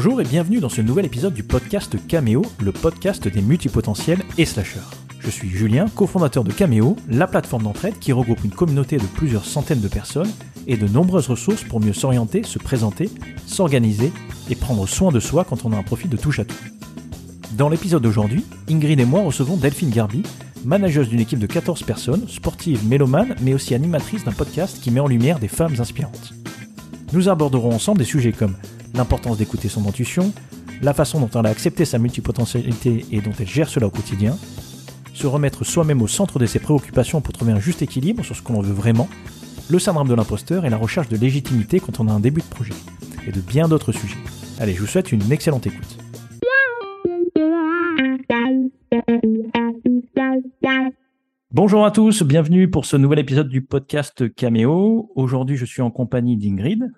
Bonjour et bienvenue dans ce nouvel épisode du podcast Cameo, le podcast des multipotentiels et slasheurs. Je suis Julien, cofondateur de Cameo, la plateforme d'entraide qui regroupe une communauté de plusieurs centaines de personnes et de nombreuses ressources pour mieux s'orienter, se présenter, s'organiser et prendre soin de soi quand on a un profil de touche à tout. Dans l'épisode d'aujourd'hui, Ingrid et moi recevons Delphine Garbi, manageuse d'une équipe de 14 personnes, sportive, mélomane, mais aussi animatrice d'un podcast qui met en lumière des femmes inspirantes. Nous aborderons ensemble des sujets comme l'importance d'écouter son intuition, la façon dont elle a accepté sa multipotentialité et dont elle gère cela au quotidien, se remettre soi-même au centre de ses préoccupations pour trouver un juste équilibre sur ce que l'on veut vraiment, le syndrome de l'imposteur et la recherche de légitimité quand on a un début de projet, et de bien d'autres sujets. Allez, je vous souhaite une excellente écoute. Bonjour à tous, bienvenue pour ce nouvel épisode du podcast Cameo. Aujourd'hui, je suis en compagnie d'Ingrid.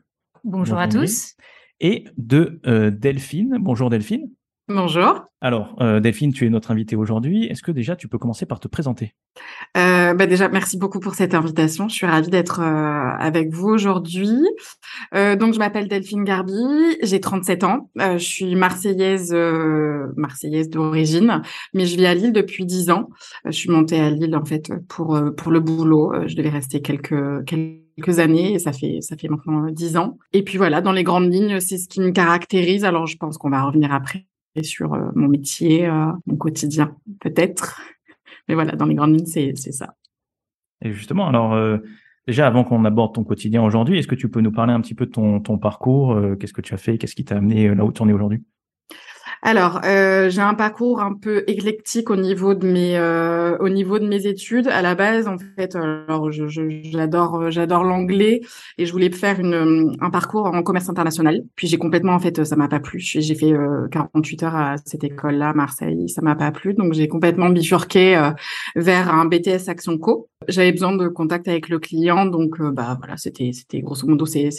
Bonjour, à tous. Et de euh, Delphine. Bonjour Delphine. Bonjour. Alors, euh, Delphine, tu es notre invitée aujourd'hui. Est-ce que déjà tu peux commencer par te présenter? Euh, bah Déjà, merci beaucoup pour cette invitation. Je suis ravie d'être euh, avec vous aujourd'hui. Donc, je m'appelle Delphine Garbi, j'ai 37 ans. je suis marseillaise, marseillaise d'origine, mais je vis à Lille depuis 10 ans. je suis montée à Lille en fait pour pour le boulot. je devais rester quelques quelques années et ça fait ça fait maintenant 10 ans. Et puis voilà, dans les grandes lignes, c'est ce qui me caractérise. Alors, je pense qu'on va revenir après sur euh, mon métier, euh, mon quotidien, peut-être. Mais voilà, dans les grandes lignes, c'est ça. Et justement, alors, euh, déjà, avant qu'on aborde ton quotidien aujourd'hui, est-ce que tu peux nous parler un petit peu de ton, ton parcours Qu'est-ce que tu as fait Qu'est-ce qui t'a amené là où tu en es aujourd'hui? Alors, euh, j'ai un parcours un peu éclectique au niveau de mes euh, au niveau de mes études. À la base, en fait, alors j'adore j'adore l'anglais et je voulais faire une un parcours en commerce international. Puis j'ai complètement en fait ça m'a pas plu. J'ai fait 48 euh, heures à cette école-là, à Marseille, ça m'a pas plu. Donc j'ai complètement bifurqué euh, vers un BTS Action Co. J'avais besoin de contact avec le client, donc bah voilà, c'était c'était grosso modo c'était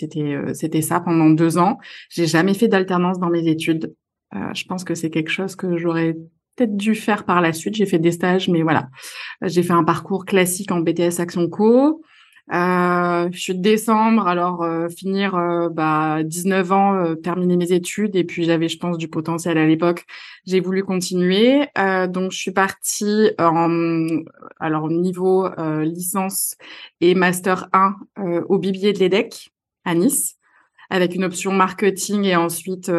c'était ça pendant deux ans. J'ai jamais fait d'alternance dans mes études. Euh, je pense que c'est quelque chose que j'aurais peut-être dû faire par la suite. J'ai fait des stages, mais voilà. J'ai fait un parcours classique en BTS Action Co. Euh, je suis de décembre, alors euh, finir euh, bah, 19 ans, euh, terminer mes études, et puis j'avais, je pense, du potentiel à l'époque. J'ai voulu continuer, donc je suis partie en alors niveau licence et master 1 au Bibier de l'EDEC à Nice, avec une option marketing et ensuite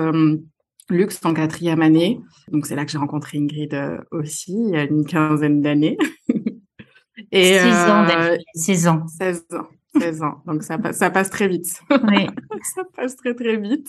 luxe en quatrième année. Donc c'est là que j'ai rencontré Ingrid euh, aussi, il y a une quinzaine d'années. Et 6 ans, euh, 16 ans. 16 ans. 16 ans. Donc ça passe, ça passe très vite. Oui. ça passe très très vite.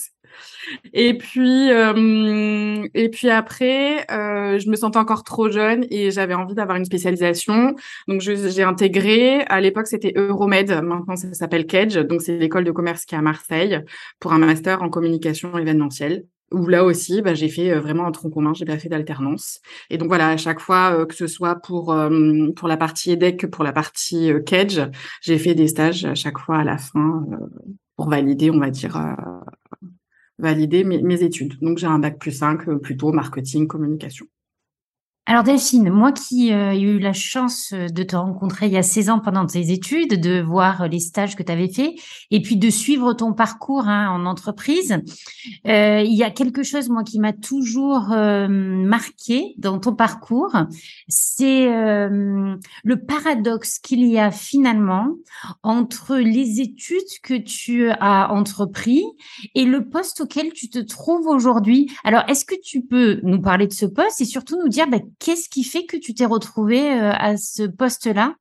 Et puis euh, et puis après, euh, je me sentais encore trop jeune et j'avais envie d'avoir une spécialisation. Donc j'ai intégré. À l'époque, c'était Euromed. Maintenant, ça s'appelle Kedge. Donc c'est l'école de commerce qui est à Marseille pour un master en communication événementielle où là aussi, bah, j'ai fait euh, vraiment un tronc commun, j'ai pas fait d'alternance. Et donc voilà, à chaque fois, euh, que ce soit pour euh, pour la partie EDEC, pour la partie Kedge, j'ai fait des stages à chaque fois à la fin pour valider, on va dire, valider mes, mes études. Donc j'ai un bac plus 5, plutôt marketing, communication. Alors Delphine, moi qui euh, ai eu la chance euh, de te rencontrer il y a 16 ans pendant tes études, de voir les stages que tu avais fait et puis de suivre ton parcours hein, en entreprise, euh, il y a quelque chose moi qui m'a toujours marqué dans ton parcours, c'est le paradoxe qu'il y a finalement entre les études que tu as entrepris et le poste auquel tu te trouves aujourd'hui. Alors est-ce que tu peux nous parler de ce poste et surtout nous dire bah, Qu'est-ce qui fait que tu t'es retrouvée euh, à ce poste-là?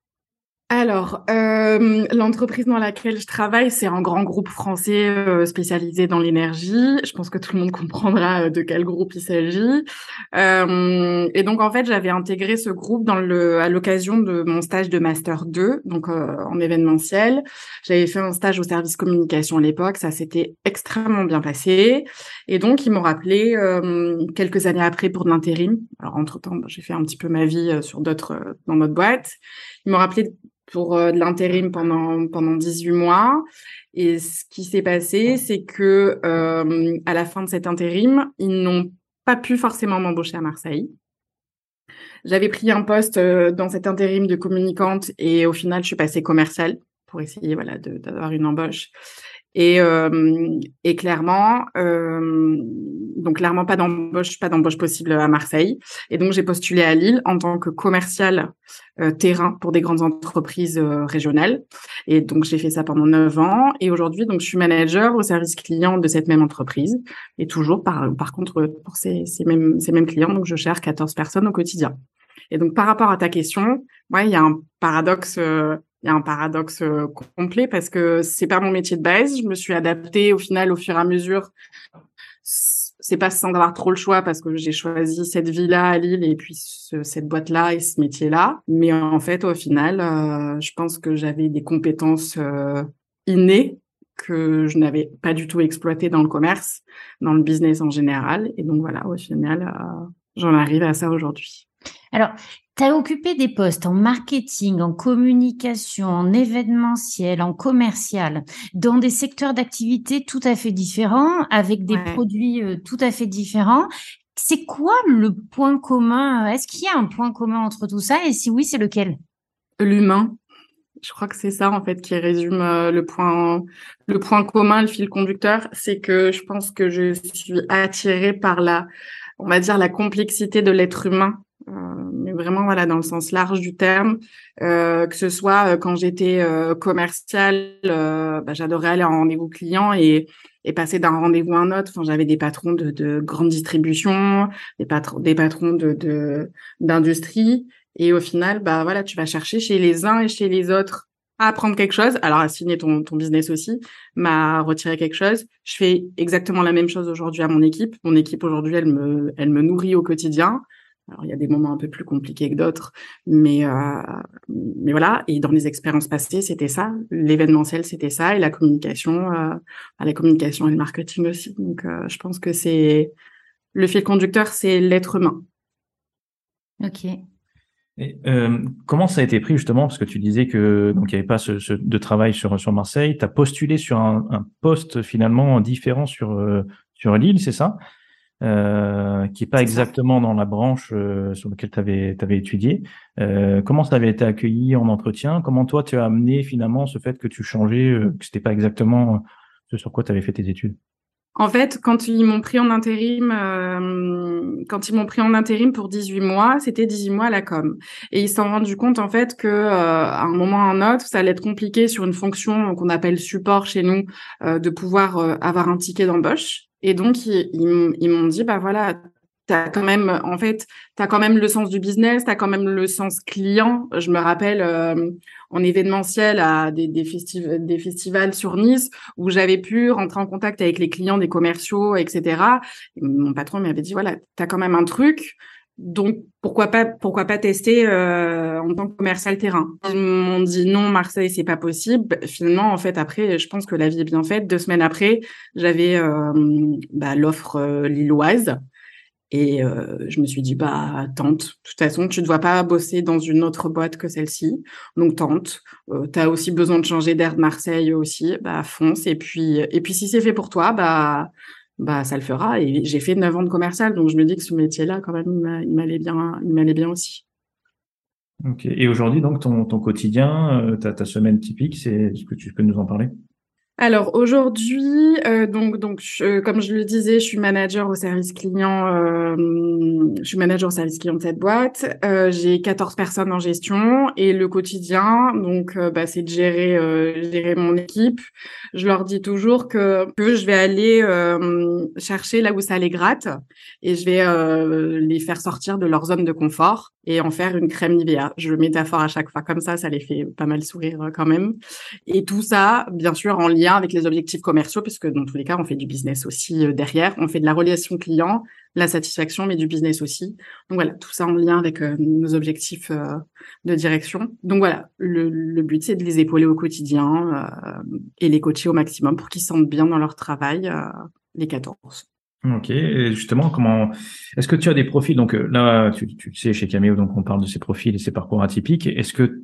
Alors, euh, l'entreprise dans laquelle je travaille, c'est un grand groupe français euh, spécialisé dans l'énergie. Je pense que tout le monde comprendra de quel groupe il s'agit. et donc, en fait, j'avais intégré ce groupe dans le, à l'occasion de mon stage de master 2, donc en événementiel. J'avais fait un stage au service communication à l'époque. Ça s'était extrêmement bien passé. Et donc, ils m'ont rappelé quelques années après pour de l'intérim. Alors, entre-temps, j'ai fait un petit peu ma vie sur d'autres, dans notre boîte. Ils m'ont rappelé pour euh, de l'intérim pendant pendant 18 mois. Et ce qui s'est passé, c'est que euh, à la fin de cet intérim, ils n'ont pas pu forcément m'embaucher à Marseille. J'avais pris un poste euh, dans cet intérim de communicante et au final, je suis passée commerciale pour essayer voilà d'avoir une embauche. Et, euh, et clairement, euh, donc clairement pas d'embauche, pas d'embauche possible à Marseille. Et donc j'ai postulé à Lille en tant que commercial euh, terrain pour des grandes entreprises régionales. Et donc j'ai fait ça pendant neuf ans. Et aujourd'hui, donc je suis manager au service client de cette même entreprise. Et toujours par par contre pour ces, ces mêmes ces mêmes clients, donc je gère 14 personnes au quotidien. Et donc par rapport à ta question, ouais, il y a un paradoxe il y a un paradoxe euh, complet parce que c'est pas mon métier de base. Je me suis adaptée au final au fur et à mesure. C'est pas sans avoir trop le choix parce que j'ai choisi cette vie-là à Lille et puis cette boîte-là et ce métier-là. Mais en fait, au final, euh, je pense que j'avais des compétences euh, innées que je n'avais pas du tout exploitées dans le commerce, dans le business en général. Et donc voilà, au final, j'en arrive à ça aujourd'hui. Alors, tu as occupé des postes en marketing, en communication, en événementiel, en commercial, dans des secteurs d'activité tout à fait différents, avec des produits euh, tout à fait différents. C'est quoi le point commun Est-ce qu'il y a un point commun entre tout ça Et si oui, c'est lequel? L'humain. Je crois que c'est ça en fait qui résume euh, le point le point commun, le fil conducteur, c'est que je pense que je suis attirée par la on va dire la complexité de l'être humain euh, mais vraiment voilà dans le sens large du terme euh, que ce soit euh, quand j'étais euh, commerciale bah, j'adorais aller en rendez-vous client et, et passer d'un rendez-vous à un autre enfin j'avais des patrons de, de grande distribution des patrons des patrons de d'industrie et au final bah voilà tu vas chercher chez les uns et chez les autres à apprendre quelque chose, alors à signer ton, ton business aussi, m'a retiré quelque chose. Je fais exactement la même chose aujourd'hui à mon équipe. Mon équipe aujourd'hui, elle me, elle me nourrit au quotidien. Alors, il y a des moments un peu plus compliqués que d'autres, mais, euh, mais voilà. Et dans les expériences passées, c'était ça. L'événementiel, c'était ça. Et la communication, euh, la communication et le marketing aussi. Donc, euh, je pense que c'est le fil conducteur, c'est l'être humain. Ok. Et, euh, comment ça a été pris justement? Parce que tu disais que donc il n'y avait pas ce, ce, de travail sur sur Marseille, tu as postulé sur un, un poste finalement différent sur euh, sur Lille, c'est ça? Euh, qui est pas exactement dans la branche euh, sur laquelle tu avais, avais, étudié. Euh, comment ça avait été accueilli en entretien? Comment toi, tu as amené finalement ce fait que tu changeais, euh, que c'était pas exactement ce sur quoi tu avais fait tes études? En fait, quand ils m'ont pris en intérim, euh, quand ils m'ont pris en intérim pour 18 mois, c'était 18 mois à la com. Et ils s'en sont rendus compte en fait que euh, à un moment ou à un autre, ça allait être compliqué sur une fonction qu'on appelle support chez nous euh, de pouvoir avoir un ticket d'embauche. Et donc, ils, m'ont dit, bah voilà, t'as quand même, en fait, t'as quand même le sens du business, t'as quand même le sens client. Je me rappelle euh, en événementiel à des, des, des festivals sur Nice où j'avais pu rentrer en contact avec les clients des commerciaux, etc. mon patron m'avait dit, voilà, t'as quand même un truc. Donc pourquoi pas pourquoi pas tester euh, en tant que commercial terrain? Ils m'ont dit non Marseille c'est pas possible. Finalement en fait après je pense que la vie est bien faite. Deux semaines après j'avais euh, bah, l'offre euh, lilloise et euh, je me suis dit bah tente. De toute façon tu ne dois pas bosser dans une autre boîte que celle-ci donc tente. Euh, tu as aussi besoin de changer d'air de Marseille aussi bah fonce et puis et puis si c'est fait pour toi bah bah ça le fera. Et j'ai fait neuf ans de commercial, donc je me dis que ce métier-là, quand même, il m'allait bien, il aussi. Et aujourd'hui, donc ton, ton quotidien, euh, ta, ta semaine typique, c'est ce que tu peux nous en parler? Alors aujourd'hui, euh, donc donc je, comme je le disais, je suis manager au service client. Euh, je suis manager au service client de cette boîte. Euh, j'ai 14 personnes en gestion et le quotidien, donc euh, bah, c'est de gérer euh, gérer mon équipe. Je leur dis toujours que que je vais aller euh, chercher là où ça les gratte et je vais les faire sortir de leur zone de confort et en faire une crème Nivea. Je métaphore à chaque fois comme ça, ça les fait pas mal sourire quand même. Et tout ça, bien sûr, en lien avec les objectifs commerciaux, puisque dans tous les cas, on fait du business aussi euh, derrière. On fait de la relation client, la satisfaction, mais du business aussi. Donc voilà, tout ça en lien avec euh, nos objectifs euh, de direction. Donc voilà, le, but, c'est de les épauler au quotidien et les coacher au maximum pour qu'ils se sentent bien dans leur travail, les 14. Ok, et justement, comment est-ce que tu as des profils? Donc là, tu, tu sais, chez Cameo, donc on parle de ces profils et ces parcours atypiques. Est-ce que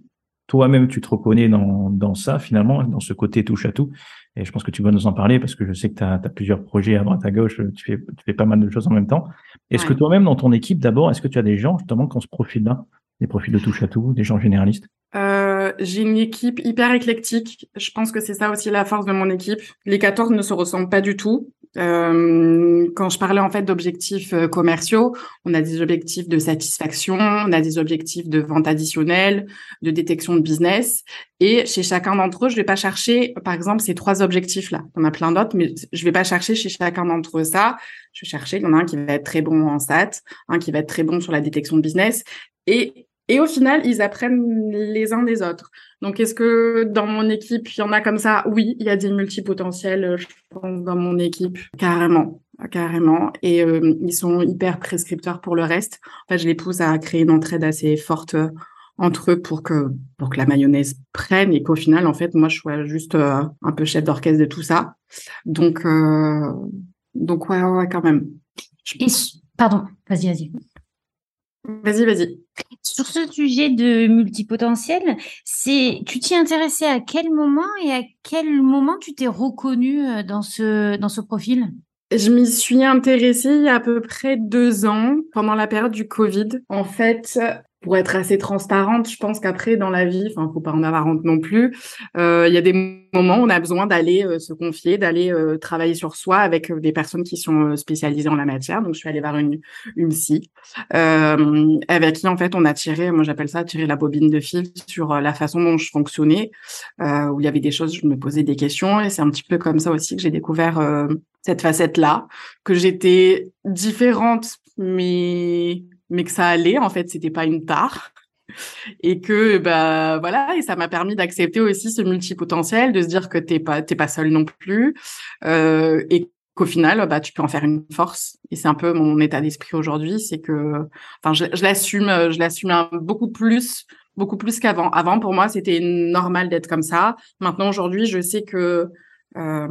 toi-même tu te reconnais dans, dans ça finalement, dans ce côté touche à tout. Et je pense que tu vas nous en parler parce que je sais que tu as, plusieurs projets à droite à gauche, tu fais, tu fais pas mal de choses en même temps. Est-ce que toi-même dans ton équipe d'abord, est-ce que tu as des gens justement qui ont ce profil-là, des profils de touche à tout, des gens généralistes? Euh, euh, j'ai une équipe hyper éclectique. Je pense que c'est ça aussi la force de mon équipe. Les 14 ne se ressemblent pas du tout. Euh, quand je parlais en fait d'objectifs euh, commerciaux, on a des objectifs de satisfaction, on a des objectifs de vente additionnelle, de détection de business. Et chez chacun d'entre eux, je vais pas chercher, par exemple, ces trois objectifs-là. On a plein d'autres, mais je vais pas chercher chez chacun d'entre eux ça. Je vais chercher, il y en a un qui va être très bon en SAT, un qui va être très bon sur la détection de business. Et et au final, ils apprennent les uns des autres. Donc, est-ce que dans mon équipe, il y en a comme ça? Oui, il y a des multipotentiels, je pense, dans mon équipe, carrément, carrément. Et euh, ils sont hyper prescripteurs pour le reste. En fait, je les pousse à créer une entraide assez forte euh, entre eux pour que pour que la mayonnaise prenne et qu'au final, en fait, moi, je sois juste euh, un peu chef d'orchestre de tout ça. Donc, donc ouais, ouais, quand même. pardon, vas-y, vas-y. Vas-y, vas-y. Sur ce sujet de multipotentiel, c'est tu t'y intéressais à quel moment et à quel moment tu t'es reconnu euh, dans ce dans ce profil? Je m'y suis intéressée il y a à peu près deux ans, pendant la période du Covid. En fait, pour être assez transparente, je pense qu'après dans la vie, enfin faut pas en avoir honte non plus, euh, il y a des moments où on a besoin d'aller euh, se confier, d'aller euh, travailler sur soi avec des personnes qui sont spécialisées en la matière. Donc je suis allée voir une une psy avec qui en fait on a tiré, moi j'appelle ça tirer la bobine de fil sur la façon dont je fonctionnais, où il y avait des choses, je me posais des questions et c'est un petit peu comme ça aussi que j'ai découvert cette facette là, que j'étais différente mais mais que ça allait en fait c'était pas une tare. Et que bah voilà et ça m'a permis d'accepter aussi ce multipotentiel de se dire que t'es pas t'es pas seul non plus euh, et qu'au final bah tu peux en faire une force. Et c'est un peu mon état d'esprit aujourd'hui c'est que enfin je, je l'assume je l'assume beaucoup plus beaucoup plus qu'avant. Avant pour moi c'était normal d'être comme ça. Maintenant aujourd'hui je sais que euh,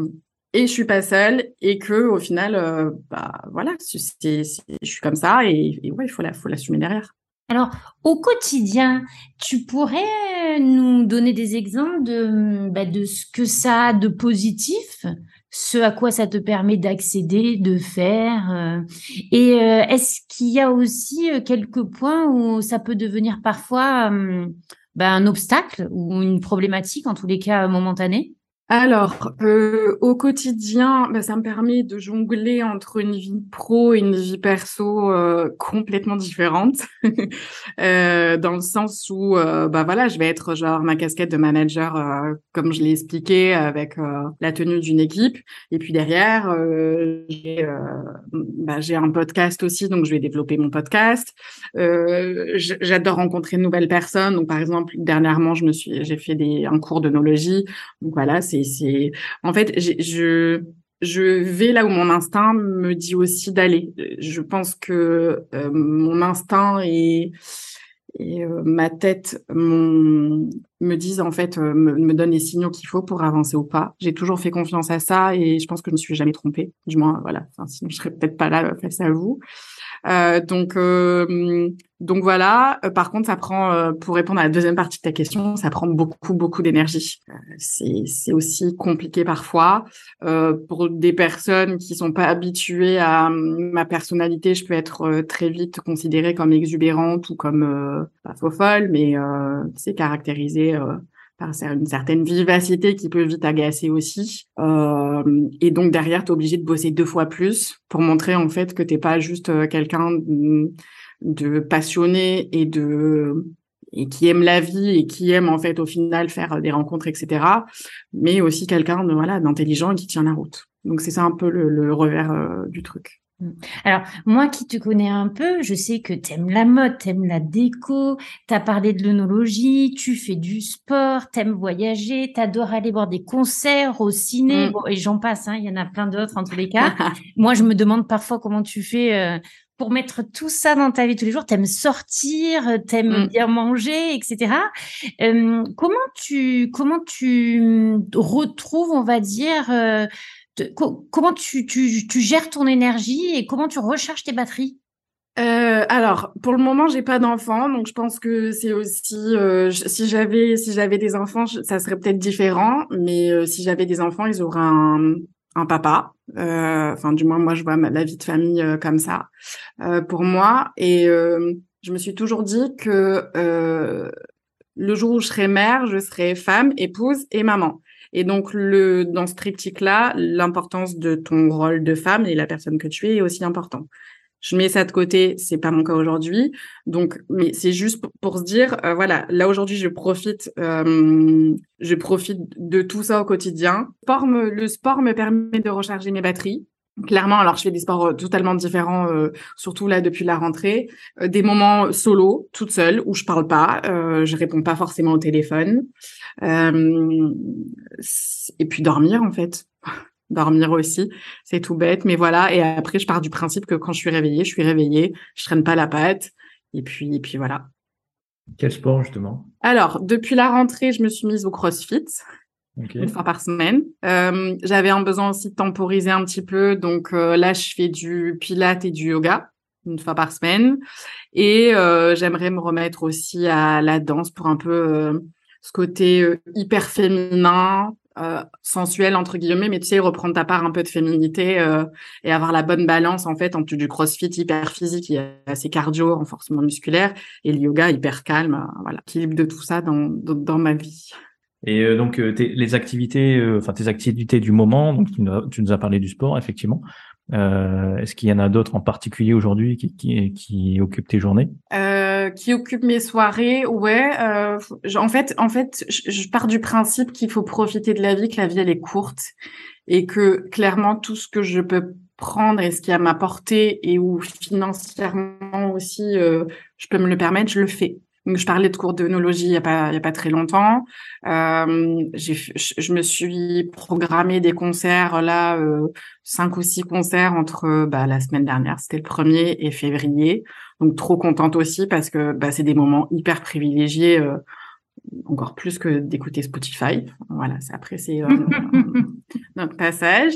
et je suis pas seule et que au final euh, bah voilà c'est, je suis comme ça et, ouais il faut la faut l'assumer derrière. Alors au quotidien tu pourrais nous donner des exemples de bah, de ce que ça a de positif ce à quoi ça te permet d'accéder de faire euh, et euh, est-ce qu'il y a aussi quelques points où ça peut devenir parfois bah, un obstacle ou une problématique en tous les cas momentanée alors, euh, au quotidien, bah, ça me permet de jongler entre une vie pro et une vie perso euh, complètement différente, euh, dans le sens où, euh, bah voilà, je vais être genre ma casquette de manager, euh, comme je l'ai expliqué, avec euh, la tenue d'une équipe, et puis derrière, j'ai bah, un podcast aussi, donc je vais développer mon podcast. J'adore rencontrer de nouvelles personnes, donc par exemple, dernièrement, je me suis, j'ai fait des un cours d'onologie, donc voilà, c'est en fait je vais là où mon instinct me dit aussi d'aller. Je pense que euh, mon instinct et, euh, ma tête mon, me disent en fait euh, me, me donnent les signaux qu'il faut pour avancer ou pas. J'ai toujours fait confiance à ça et je pense que je ne me suis jamais trompée. Du moins voilà. Enfin, sinon je serais peut-être pas là face à vous. Euh, donc, euh, donc voilà. Euh, par contre, ça prend, pour répondre à la deuxième partie de ta question, ça prend beaucoup, beaucoup d'énergie. c'est, c'est aussi compliqué parfois pour des personnes qui sont pas habituées à ma personnalité. Je peux être très vite considérée comme exubérante ou comme pas faux folle, mais c'est caractérisé par une certaine vivacité qui peut vite agacer aussi. Euh, et donc derrière, tu es obligé de bosser deux fois plus pour montrer en fait que t'es pas juste euh, quelqu'un de, passionné et de et qui aime la vie et qui aime en fait au final faire des rencontres, etc. Mais aussi quelqu'un de voilà d'intelligent et qui tient la route. Donc c'est ça un peu le, revers euh, du truc. Mmh. Alors, moi qui te connais un peu, je sais que t'aimes la mode, t'aimes la déco, t'as parlé de l'onologie, tu fais du sport, t'aimes voyager, t'adores aller voir des concerts au ciné, mmh. et j'en passe, hein, il y en a plein d'autres en tous les cas. moi, je me demande parfois comment tu fais euh, pour mettre tout ça dans ta vie tous les jours. T'aimes sortir, t'aimes mmh. bien manger, etc. comment tu comment tu retrouves, on va dire, euh, comment tu, tu, tu, gères ton énergie et comment tu recharges tes batteries? Euh, alors, pour le moment, j'ai pas d'enfants, donc je pense que c'est aussi euh, si j'avais si j'avais des enfants, ça serait peut-être différent. Mais euh, si j'avais des enfants, ils auraient un, un papa. Euh, enfin, du moins, moi, je vois la vie de famille comme ça pour moi. Et je me suis toujours dit que le jour où je serai mère, je serai femme, épouse et maman. Et donc, le, dans ce triptyque-là, l'importance de ton rôle de femme et la personne que tu es est aussi important. Je mets ça de côté, c'est pas mon cas aujourd'hui. Donc, mais c'est juste pour, se dire, euh, voilà, là aujourd'hui, je profite, euh, je profite de tout ça au quotidien. le sport me permet de recharger mes batteries. Clairement, alors je fais des sports euh, totalement différents, euh, surtout là depuis la rentrée. Euh, des moments solo, toute seule, où je parle pas, euh, je réponds pas forcément au téléphone. et puis dormir en fait, dormir aussi, c'est tout bête, mais voilà. Et après, je pars du principe que quand je suis réveillée, je suis réveillée, je traîne pas la patte. Et puis, et puis voilà. Quel sport justement? Alors, depuis la rentrée, je me suis mise au CrossFit une fois par semaine. Euh, J'avais un besoin aussi de temporiser un petit peu, donc euh, là je fais du pilates et du yoga une fois par semaine, et euh, j'aimerais me remettre aussi à la danse pour un peu euh, ce côté euh, hyper féminin, sensuel entre guillemets, mais tu sais reprendre ta part un peu de féminité et avoir la bonne balance en fait entre du CrossFit hyper physique, est assez cardio, renforcement musculaire, et le yoga hyper calme, voilà, équilibre de tout ça dans, dans ma vie. Et euh, donc euh, les activités, euh, enfin tes activités du moment. Donc tu nous, as, parlé du sport, effectivement. Est-ce qu'il y en a d'autres en particulier aujourd'hui qui, qui, qui, occupent tes journées? Qui occupent mes soirées Ouais. en fait, en fait, je, pars du principe qu'il faut profiter de la vie, que la vie elle est courte et que clairement tout ce que je peux prendre et ce qui a ma portée et où financièrement aussi je peux me le permettre, je le fais. Donc, je parlais de cours d'œnologie il y a pas il y a pas très longtemps. Euh, j'ai je me suis programmé des concerts là euh, cinq ou six concerts entre bah, la semaine dernière, c'était le premier et février. Donc trop contente aussi parce que bah, c'est des moments hyper privilégiés euh, encore plus que d'écouter Spotify. Voilà, après c'est euh, notre passage.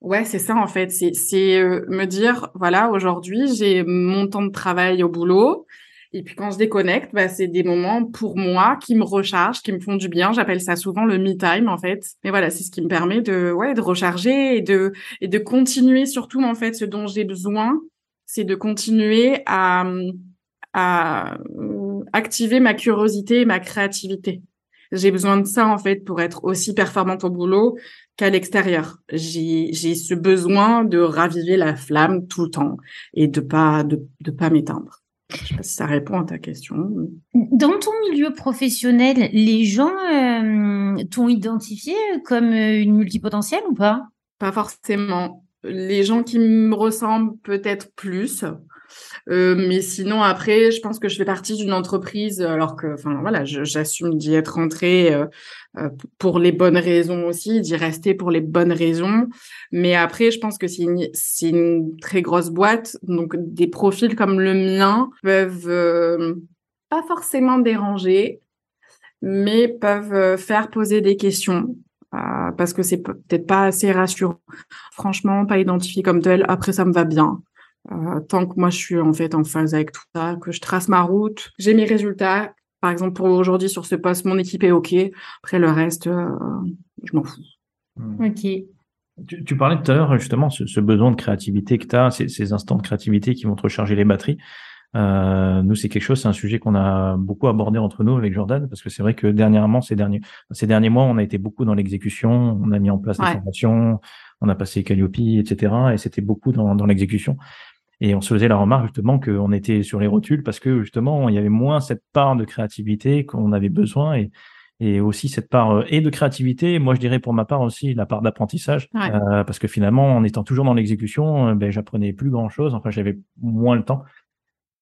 Ouais, c'est ça en fait, c'est c'est euh, me dire voilà, aujourd'hui, j'ai mon temps de travail au boulot et puis quand je déconnecte, bah, c'est des moments pour moi qui me rechargent, qui me font du bien. J'appelle ça souvent le me time en fait. Mais voilà, c'est ce qui me permet de ouais de recharger et de et de continuer surtout en fait ce dont j'ai besoin, c'est de continuer à à activer ma curiosité et ma créativité. J'ai besoin de ça en fait pour être aussi performante au boulot qu'à l'extérieur. J'ai j'ai ce besoin de raviver la flamme tout le temps et de pas de de pas m'éteindre. Je sais pas si ça répond à ta question. Dans ton milieu professionnel, les gens euh, t'ont identifié comme euh, une multipotentielle ou pas? Pas forcément. Les gens qui me ressemblent peut-être plus. Euh, mais sinon, après, je pense que je fais partie d'une entreprise, alors que, enfin, voilà, j'assume d'y être rentrée euh, euh, pour les bonnes raisons aussi, d'y rester pour les bonnes raisons. Mais après, je pense que c'est une, une, très grosse boîte, donc des profils comme le mien peuvent pas forcément déranger, mais peuvent faire poser des questions. parce que c'est peut-être pas assez rassurant. Franchement, pas identifié comme tel. Après, ça me va bien. Euh, tant que moi je suis en fait en phase avec tout ça, que je trace ma route, j'ai mes résultats. Par exemple, pour aujourd'hui sur ce poste, mon équipe est OK. Après le reste, euh, je m'en fous. Hmm. Ok. Tu, tu, parlais tout à l'heure justement ce, ce, besoin de créativité que tu as, ces, ces, instants de créativité qui vont te recharger les batteries. Euh, nous, c'est quelque chose, c'est un sujet qu'on a beaucoup abordé entre nous avec Jordan, parce que c'est vrai que dernièrement, ces derniers, ces derniers mois, on a été beaucoup dans l'exécution, on a mis en place des formations, on a passé Calliope, etc. Et c'était beaucoup dans, dans l'exécution. Et on se faisait la remarque justement qu'on était sur les rotules parce que justement il y avait moins cette part de créativité qu'on avait besoin et, et aussi cette part euh, et de créativité. Moi je dirais pour ma part aussi la part d'apprentissage euh, parce que finalement en étant toujours dans l'exécution, euh, ben j'apprenais plus grand chose. Enfin j'avais moins le temps.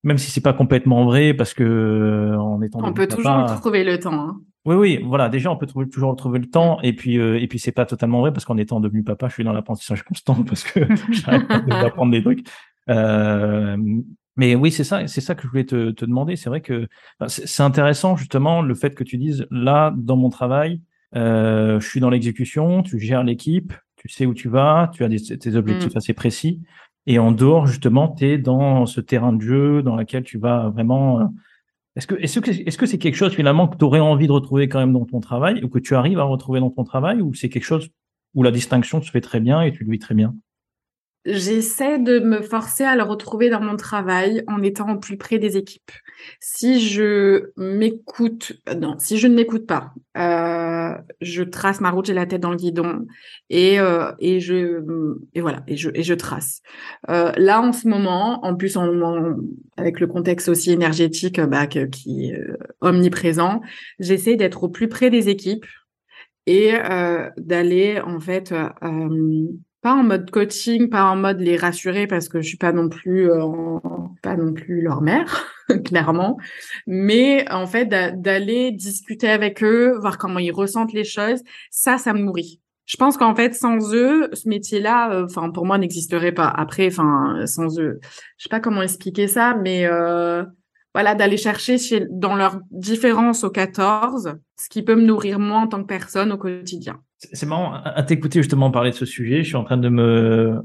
Même si c'est pas complètement vrai parce que en étant on peut toujours trouver le temps. Hein. Oui, oui, voilà. Déjà, on peut trouver, toujours trouver le temps. Et puis, euh, et puis, c'est pas totalement vrai parce qu'en étant devenu papa, je suis dans l'apprentissage constant parce que j'arrête pas d'apprendre des trucs. Mais oui, c'est ça, c'est ça que je voulais te, te demander. C'est vrai que c'est intéressant justement le fait que tu dises là dans mon travail, euh, je suis dans l'exécution, tu gères l'équipe, tu sais où tu vas, tu as des, tes objectifs mm. assez précis, et en dehors justement, tu es dans ce terrain de jeu dans lequel tu vas vraiment. Euh, est-ce que est-ce que est-ce que c'est quelque chose finalement que tu aurais envie de retrouver quand même dans ton travail ou que tu arrives à retrouver dans ton travail ou c'est quelque chose où la distinction se fait très bien et tu le vis très bien? J'essaie de me forcer à le retrouver dans mon travail en étant au plus près des équipes. Si je m'écoute, euh, non, si je ne m'écoute pas, euh, je trace ma route, j'ai la tête dans le guidon et euh, et je et voilà et je et je trace. Euh, là en ce moment, en plus en, avec le contexte aussi énergétique bah, qui est euh, omniprésent, j'essaie d'être au plus près des équipes et euh, d'aller en fait pas en mode coaching, pas en mode les rassurer parce que je suis pas non plus euh, pas non plus leur mère clairement, mais en fait d'aller discuter avec eux, voir comment ils ressentent les choses, ça ça me nourrit. Je pense qu'en fait sans eux, ce métier-là euh, enfin pour moi n'existerait pas. Après enfin sans eux, je sais pas comment expliquer ça mais euh, voilà, d'aller chercher chez, dans leurs différences aux 14, ce qui peut me nourrir moi en tant que personne au quotidien. C'est marrant, à t'écouter justement parler de ce sujet, je suis en train de me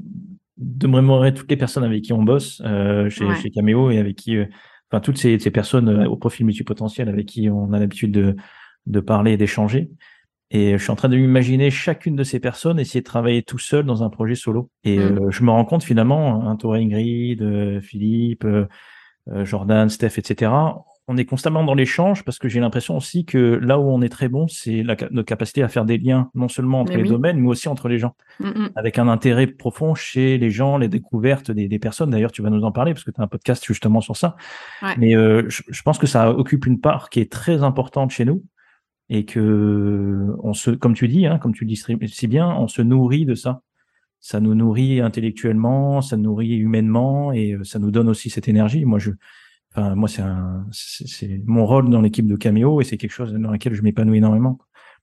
de me remémorer toutes les personnes avec qui on bosse euh, chez, chez Cameo et avec qui, euh, enfin toutes ces, ces personnes euh, au profil multipotentiel avec qui on a l'habitude de, de parler et d'échanger. Et je suis en train de m'imaginer chacune de ces personnes essayer de travailler tout seul dans un projet solo. Et mm. je me rends compte finalement, un hein, Ingrid, Philippe, Jordan, Steph, etc on est constamment dans l'échange parce que j'ai l'impression aussi que là où on est très bon, c'est notre capacité à faire des liens, non seulement entre les domaines, mais aussi entre les gens, mm, mm. avec un intérêt profond chez les gens, les découvertes des, personnes. D'ailleurs, tu vas nous en parler parce que tu as un podcast justement sur ça. Mais euh, je, pense que ça occupe une part qui est très importante chez nous et que on se, comme tu dis, hein, comme tu le dis si bien, on se nourrit de ça. Ça nous nourrit intellectuellement, ça nous nourrit humainement et euh, ça nous donne aussi cette énergie. Moi, je Enfin, moi, c'est c'est mon rôle dans l'équipe de Cameo et c'est quelque chose dans lequel je m'épanouis énormément.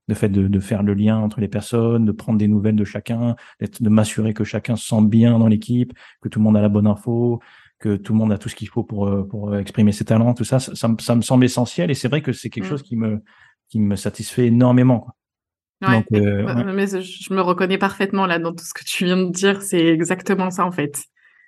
Le fait de, de, faire le lien entre les personnes, de prendre des nouvelles de chacun, de m'assurer que chacun se sent bien dans l'équipe, que tout le monde a la bonne info, que tout le monde a tout ce qu'il faut pour, euh, pour exprimer ses talents, tout ça, ça, ça, me semble essentiel et c'est vrai que c'est quelque mmh. chose qui me, qui me satisfait énormément. Quoi. Ouais, euh, mais je me reconnais parfaitement là dans tout ce que tu viens de dire, c'est exactement ça en fait.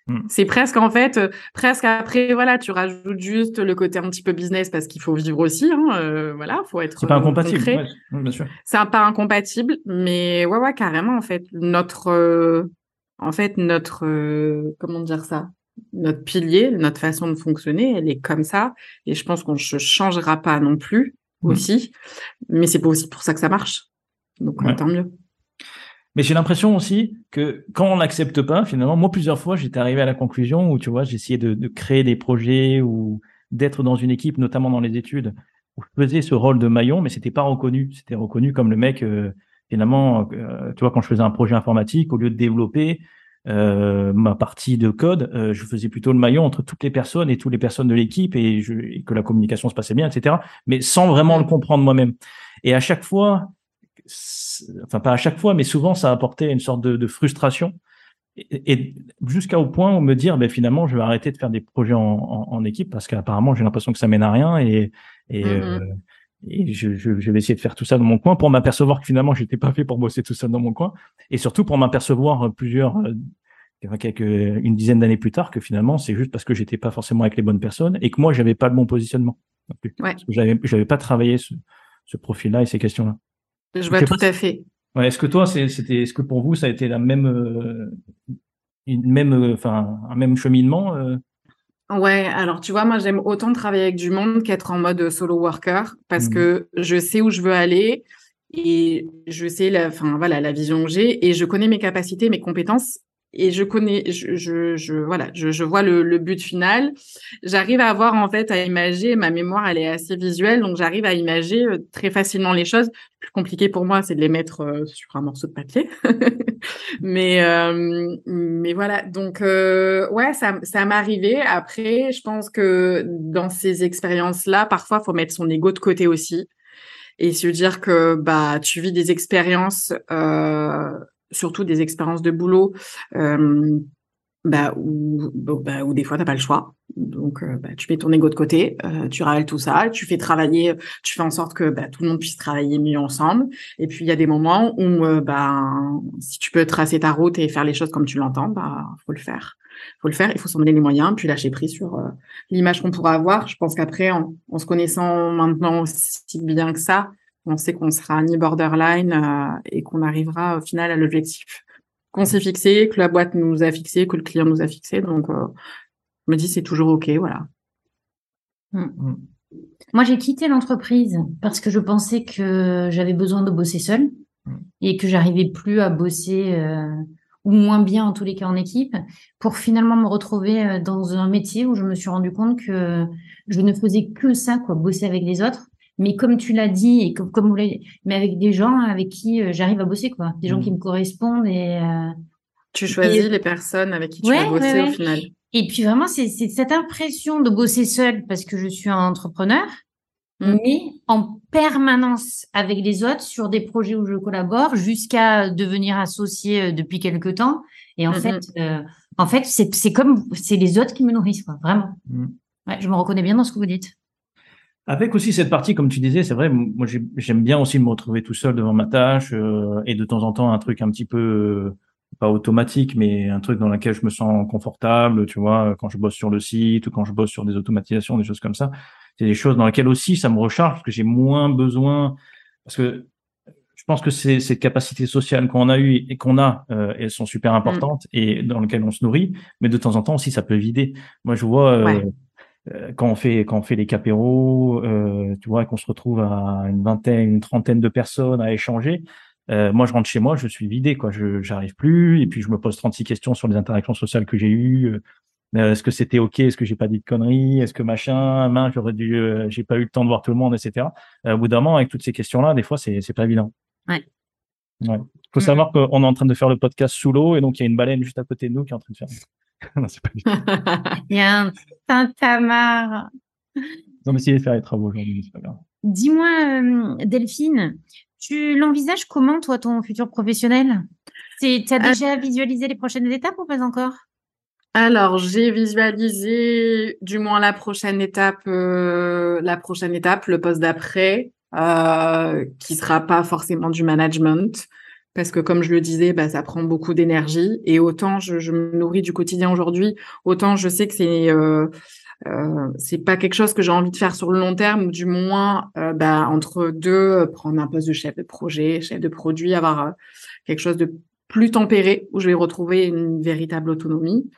Mm. C'est presque en fait, euh, presque après, voilà, tu rajoutes juste le côté un petit peu business parce qu'il faut vivre aussi, hein, euh, voilà, faut être. C'est pas incompatible, bien sûr. C'est pas incompatible, mais ouais, ouais, carrément en fait, notre, euh, en fait, notre, comment dire ça, notre pilier, notre façon de fonctionner, elle est comme ça, et je pense qu'on ne changera pas non plus mm. aussi, mais c'est pas aussi pour ça que ça marche, donc tant mieux. Mais j'ai l'impression aussi que quand on n'accepte pas, finalement, moi plusieurs fois, j'étais arrivé à la conclusion où tu vois, j'essayais de, créer des projets ou d'être dans une équipe, notamment dans les études, où je faisais ce rôle de maillon, mais c'était pas reconnu. C'était reconnu comme le mec, euh, finalement, euh, tu vois, quand je faisais un projet informatique, au lieu de développer euh, ma partie de code, euh, je faisais plutôt le maillon entre toutes les personnes et toutes les personnes de l'équipe et, et que la communication se passait bien, etc. Mais sans vraiment le comprendre moi-même. Et à chaque fois, enfin pas à chaque fois, mais souvent ça apportait une sorte de, frustration. Et, jusqu'à au point où me dire, ben finalement, je vais arrêter de faire des projets en, équipe parce qu'apparemment, j'ai l'impression que ça mène à rien et, et, mm-hmm. euh, et je, je, vais essayer de faire tout ça dans mon coin pour m'apercevoir que finalement, j'étais pas fait pour bosser tout seul dans mon coin et surtout pour m'apercevoir plusieurs euh, quelques une dizaine d'années plus tard que finalement c'est juste parce que j'étais pas forcément avec les bonnes personnes et que moi j'avais pas le bon positionnement ouais. j'avais j'avais pas travaillé ce, ce profil là et ces questions là je vois tout à fait. Ouais, est-ce que toi, c'était, est-ce que pour vous, ça a été la même, euh, une même, euh, enfin, un même cheminement euh? Ouais, alors tu vois, moi j'aime autant travailler avec du monde qu'être en mode solo worker parce mmh. que je sais où je veux aller et je sais la, enfin voilà, la vision que j'ai et je connais mes capacités, mes compétences et je connais, je, je, je voilà, je, je vois le, le, but final. J'arrive à avoir en fait à imager. Ma mémoire, elle est assez visuelle, donc j'arrive à imager euh, très facilement les choses. Le plus compliqué pour moi, c'est de les mettre euh, sur un morceau de papier. mais euh, mais voilà, donc ouais, ça ça arrivé. Après, je pense que dans ces expériences-là, parfois, faut mettre son ego de côté aussi et se dire que bah tu vis des expériences euh, surtout des expériences de boulot euh, bah, où, bah, où des fois, tu n'as pas le choix. Donc, euh, bah, tu mets ton ego de côté, euh, tu ravelles tout ça, tu fais travailler, tu fais en sorte que bah, tout le monde puisse travailler mieux ensemble. Et puis, il y a des moments où, euh, bah, si tu peux tracer ta route et faire les choses comme tu l'entends, bah, faut le faire. faut le faire, il faut s'en donner les moyens, puis lâcher prise sur l'image qu'on pourra avoir. Je pense qu'après, en, en, se connaissant maintenant aussi bien que ça, on sait qu'on sera ni borderline euh, et qu'on arrivera au final à l'objectif qu'on s'est fixé, que la boîte nous a fixé, que le client nous a fixé. Donc, euh, je me dis c'est toujours ok, voilà. Mm. Mm. Moi, j'ai quitté l'entreprise parce que je pensais que j'avais besoin de bosser seule mm. et que j'arrivais plus à bosser euh, ou moins bien en tous les cas en équipe pour finalement me retrouver dans un métier où je me suis rendu compte que je ne faisais que ça, quoi, bosser avec les autres. Mais comme tu l'as dit et comme, comme vous l'avez, mais avec des gens avec qui euh, j'arrive à bosser, quoi, des gens qui me correspondent et tu choisis les personnes avec qui tu vas bosser au final. Et puis vraiment, c'est cette impression de bosser seul parce que je suis un entrepreneur, mm. mais en permanence avec les autres sur des projets où je collabore jusqu'à devenir associé euh, depuis quelques temps. Et en mm, fait, mm. euh, en fait, c'est comme c'est les autres qui me nourrissent, quoi, vraiment. Ouais, je me reconnais bien dans ce que vous dites. Avec aussi cette partie, comme tu disais, c'est vrai, moi j'aime bien aussi me retrouver tout seul devant ma tâche euh, et de temps en temps un truc un petit peu pas automatique, mais un truc dans lequel je me sens confortable, tu vois, quand je bosse sur le site ou quand je bosse sur des automatisations, des choses comme ça. C'est des choses dans lesquelles aussi ça me recharge parce que j'ai moins besoin, parce que je pense que ces, ces capacités sociales qu'on a eues et qu'on a, euh, elles sont super importantes mm. et dans lesquelles on se nourrit, mais de temps en temps aussi ça peut vider. Moi je vois euh, euh quand on fait quand on fait les capéros, euh, tu vois, qu'on se retrouve à une vingtaine, une trentaine de personnes à échanger, euh, moi, je rentre chez moi, je suis vidé, quoi. Je j'arrive plus, et puis je me pose 36 questions sur les interactions sociales que j'ai eues. Euh, euh, est-ce que c'était ok Est-ce que j'ai pas dit de conneries Est-ce que machin, main, j'aurais dû, j'ai pas eu le temps de voir tout le monde, etc. au bout d'un moment, avec toutes ces questions-là, des fois, c'est c'est pas évident. Ouais. Ouais. Faut savoir qu'on est en train de faire le podcast sous l'eau, et donc il y a une baleine juste à côté de nous qui est en train de faire. non, c'est pas Il y a un tintamarre. On va essayer de faire les travaux aujourd'hui, c'est pas grave. Dis-moi, Delphine, tu l'envisages comment, toi, ton futur professionnel? Tu as euh, déjà visualisé les prochaines étapes ou pas encore? Alors, j'ai visualisé du moins la prochaine étape, euh, la prochaine étape, le poste d'après, euh, qui sera pas forcément du management, parce que comme je le disais, bah, ça prend beaucoup d'énergie. Et autant je, je, me nourris du quotidien aujourd'hui, autant je sais que c'est euh, euh, c'est pas quelque chose que j'ai envie de faire sur le long terme, ou du moins, euh, bah, entre deux, euh, prendre un poste de chef de projet, chef de produit, avoir quelque chose de plus tempéré où je vais retrouver une véritable autonomie.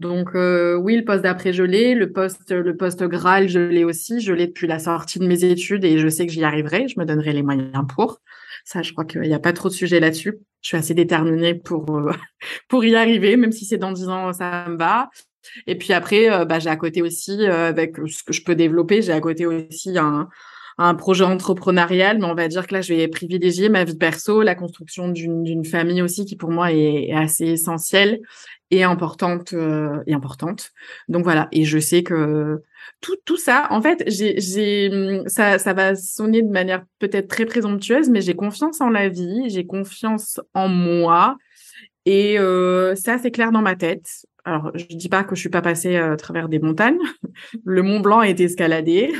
Donc oui, le poste d'après je l'ai, le poste le poste Graal je l'ai aussi, je l'ai depuis la sortie de mes études et je sais que j'y arriverai, je me donnerai les moyens pour. Ça, je crois qu'il n'y a pas trop de sujet là-dessus. Je suis assez déterminée pour pour y arriver, même si c'est dans dix ans, ça me va. Et puis après, euh, bah, j'ai à côté aussi, euh, avec ce que je peux développer, j'ai à côté aussi un, un projet entrepreneurial, mais on va dire que là, je vais privilégier ma vie perso, la construction d'une famille aussi, qui pour moi est, assez essentielle et importante euh, et importante. Donc voilà, et je sais que tout, tout ça, en fait, j'ai, j'ai, ça, ça va sonner de manière peut-être très présomptueuse, mais j'ai confiance en la vie, j'ai confiance en moi, et euh, ça, c'est clair dans ma tête. Alors, je dis pas que je suis pas passée à travers des montagnes. Le Mont Blanc a été escaladé.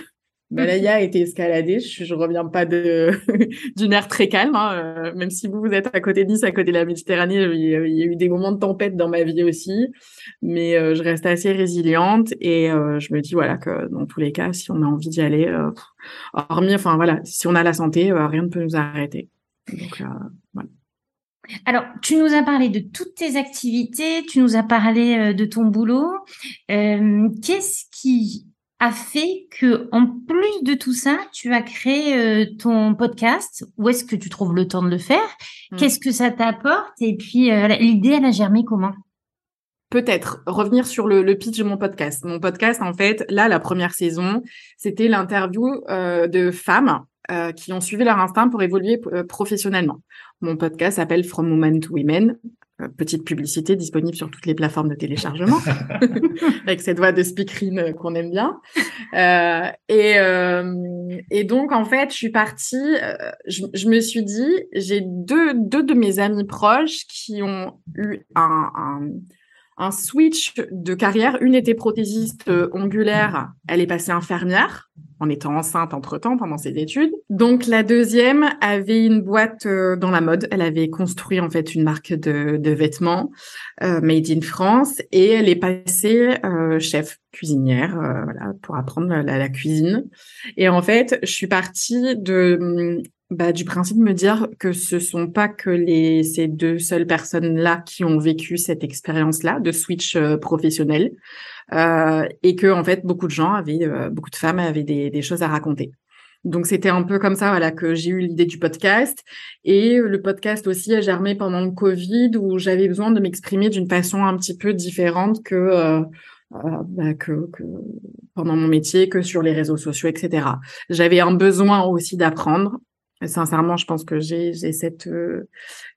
Malaya a été escaladé. Je, je reviens pas de d'une air très calme, hein. Euh, même si vous vous êtes à côté de Nice, à côté de la Méditerranée. Il y, a, eu des moments de tempête dans ma vie aussi, mais euh, je reste assez résiliente et je me dis voilà que dans tous les cas, si on a envie d'y aller, hormis, enfin voilà, si on a la santé, rien ne peut nous arrêter. Alors, tu nous as parlé de toutes tes activités, tu nous as parlé euh, de ton boulot. Euh, qu'est-ce qui a fait que, en plus de tout ça, tu as créé euh, ton podcast Où est-ce que tu trouves le temps de le faire? Mmh. Qu'est-ce que ça t'apporte? Et puis, l'idée, elle a germé comment? Peut-être revenir sur le, le, pitch de mon podcast. Mon podcast, en fait, là, la première saison, c'était l'interview de femmes euh, qui ont suivi leur instinct pour évoluer euh, professionnellement. Mon podcast s'appelle From Women to Women. Euh, petite publicité disponible sur toutes les plateformes de téléchargement, avec cette voix de speakerine qu'on aime bien. et, et donc, en fait, je suis partie, je, je me suis dit, j'ai deux, deux de mes amis proches qui ont eu un, un un switch de carrière. Une était prothésiste ongulaire, elle est passée infirmière en étant enceinte entre-temps pendant ses études. Donc la deuxième avait une boîte euh, dans la mode. Elle avait construit en fait une marque de, de vêtements euh, made in France et elle est passée euh, chef cuisinière voilà pour apprendre la, la, cuisine. Et en fait, je suis partie de bah, du principe de me dire que ce sont pas que les ces deux seules personnes là qui ont vécu cette expérience là de switch euh, professionnel euh, et que en fait beaucoup de gens avaient euh, beaucoup de femmes avaient des, des choses à raconter. Donc c'était un peu comme ça voilà que j'ai eu l'idée du podcast et le podcast aussi a germé pendant le Covid où j'avais besoin de m'exprimer d'une façon un petit peu différente que euh, euh, bah, que, que, pendant mon métier, que sur les réseaux sociaux, etc. J'avais un besoin aussi d'apprendre. Sincèrement, je pense que j'ai cette euh,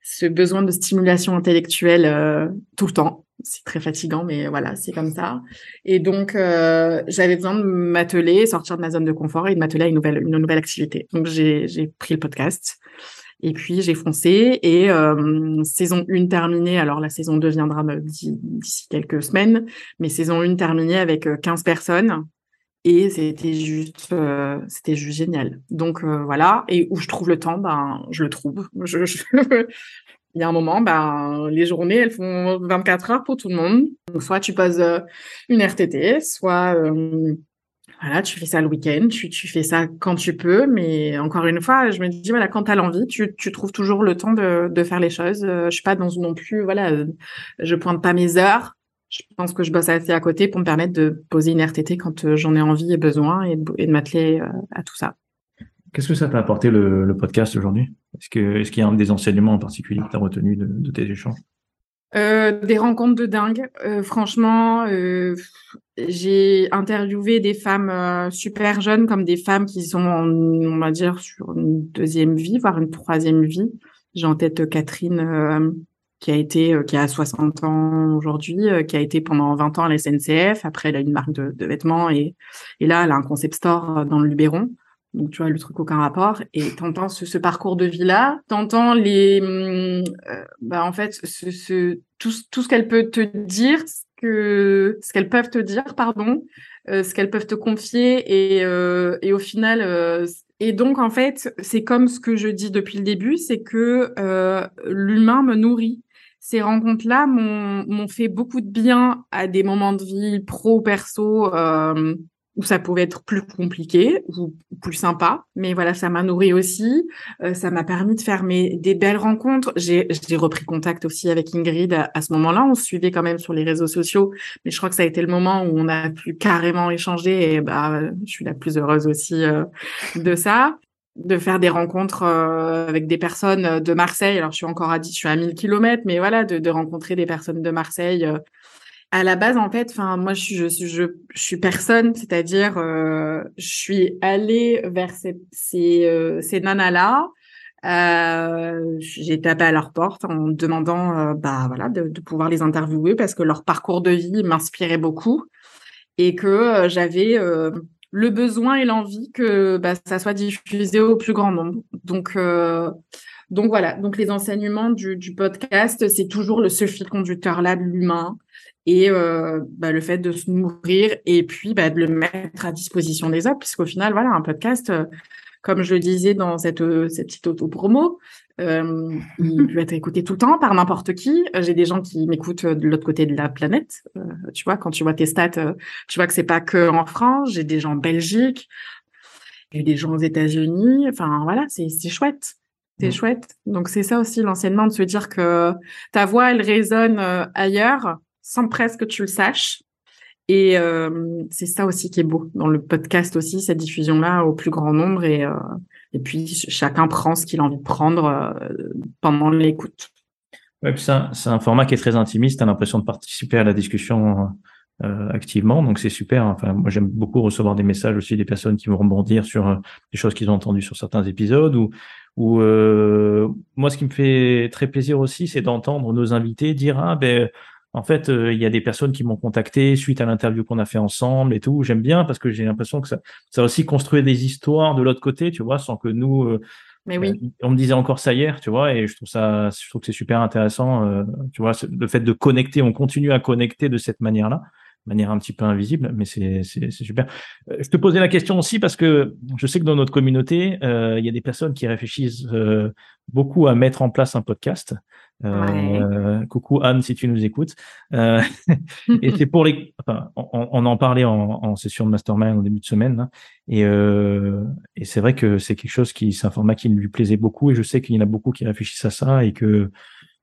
ce besoin de stimulation intellectuelle euh, tout le temps. C'est très fatigant, mais voilà, c'est comme ça. Et donc, j'avais besoin de m'atteler, sortir de ma zone de confort et de m'atteler à une nouvelle une nouvelle activité. Donc, j'ai pris le podcast. Et puis j'ai foncé et euh, saison 1 terminée, alors la saison 2 viendra d'ici quelques semaines, mais saison 1 terminée avec 15 euh, personnes et c'était juste euh, c'était juste génial. Donc voilà, et où je trouve le temps, ben je le trouve. Il y a un moment, ben, les journées, elles font 24 heures pour tout le monde. Donc, soit tu poses une RTT, soit voilà, tu fais ça le week-end, tu, tu fais ça quand tu peux, mais encore une fois, je me dis voilà, quand tu as l'envie, tu, tu trouves toujours le temps de, de faire les choses. Euh, je suis pas dans non plus voilà, euh, je pointe pas mes heures. Je pense que je bosse assez à côté pour me permettre de poser une RTT quand euh, j'en ai envie et besoin et de, m'atteler à tout ça. Qu'est-ce que ça t'a apporté le, le podcast aujourd'hui? Est-ce qu'il y a un des enseignements en particulier que tu as retenu de, de tes échanges? Euh, des rencontres de dingue. Euh, franchement, euh, j'ai interviewé des femmes super jeunes comme des femmes qui sont, on va dire, sur une deuxième vie, voire une troisième vie. J'ai en tête Catherine qui a été, qui a 60 ans aujourd'hui, qui a été pendant 20 ans à la SNCF. Après, elle a une marque de, de vêtements et, et là, elle a un concept store dans le Luberon. Donc, tu vois, le truc aucun rapport. Et t'entends ce, ce parcours de vie-là, t'entends les, euh, bah, en fait, ce, ce, tout, tout ce qu'elles peuvent te dire, ce que, ce qu'elles peuvent te dire, pardon, euh, ce qu'elles peuvent te confier et, euh, et au final, euh, et donc, en fait, c'est comme ce que je dis depuis le début, c'est que euh, l'humain me nourrit. Ces rencontres-là m'ont fait beaucoup de bien à des moments de vie pro, perso, euh, où ça pouvait être plus compliqué ou plus sympa. Mais voilà, ça m'a nourri aussi. Euh, ça m'a permis de faire mes, des belles rencontres. J'ai repris contact aussi avec Ingrid à, ce moment-là. On se suivait quand même sur les réseaux sociaux, mais je crois que ça a été le moment où on a pu carrément échanger. Et bah, je suis la plus heureuse aussi euh, de ça de faire des rencontres euh, avec des personnes de Marseille. Alors, je suis encore à 10, je suis à 1000 kilomètres, mais voilà, de, de rencontrer des personnes de Marseille à la base, en fait, enfin, moi, je, je, je, suis personne, c'est-à-dire, euh, je suis allée vers ces, ces, euh, ces nanas-là. Euh, j'ai tapé à leur porte en demandant, euh, bah voilà, de, de, pouvoir les interviewer parce que leur parcours de vie m'inspirait beaucoup et que euh, j'avais le besoin et l'envie que bah, ça soit diffusé au plus grand nombre. Donc donc voilà, donc les enseignements du, podcast, c'est toujours le ce fil conducteur là de l'humain et euh, bah, le fait de se nourrir et puis bah, de le mettre à disposition des autres, puisqu'au final, voilà, un podcast, euh, comme je le disais dans cette, euh, cette petite auto-promo, euh, il peut être écouté tout le temps par n'importe qui. J'ai des gens qui m'écoutent de l'autre côté de la planète. tu vois, quand tu vois tes stats, tu vois que c'est pas que en France. J'ai des gens en Belgique, j'ai des gens aux États-Unis. Enfin, voilà, c'est chouette. C'est mmh. chouette. Donc c'est ça aussi l'enseignement de se dire que ta voix elle résonne ailleurs sans presque que tu le saches. Et euh, c'est ça aussi qui est beau dans le podcast aussi, cette diffusion-là au plus grand nombre. Et, euh, et puis chacun prend ce qu'il a envie de prendre euh, pendant l'écoute. Ouais, c'est un format qui est très intimiste. Tu as l'impression de participer à la discussion euh, activement. Donc c'est super. Enfin, moi j'aime beaucoup recevoir des messages aussi des personnes qui vont rebondir sur euh, des choses qu'ils ont entendues sur certains épisodes. Ou, ou euh, moi ce qui me fait très plaisir aussi, c'est d'entendre nos invités dire ah ben en fait, euh, il y a des personnes qui m'ont contacté suite à l'interview qu'on a fait ensemble et tout. J'aime bien parce que j'ai l'impression que ça, ça aussi construit des histoires de l'autre côté, tu vois, sans que nous. Euh, Mais oui. Euh, on me disait encore ça hier, tu vois, et je trouve ça, je trouve que c'est super intéressant, tu vois, le fait de connecter, on continue à connecter de cette manière-là. manière un petit peu invisible, mais c'est super. Je te posais la question aussi parce que je sais que dans notre communauté, euh, il y a des personnes qui réfléchissent euh, beaucoup à mettre en place un podcast. Coucou Anne, si tu nous écoutes. et c'est pour les. Enfin, on, en parlait en, session de mastermind au début de semaine, hein, et, et c'est vrai que c'est quelque chose qui, c'est un format qui lui plaisait beaucoup, et je sais qu'il y en a beaucoup qui réfléchissent à ça et que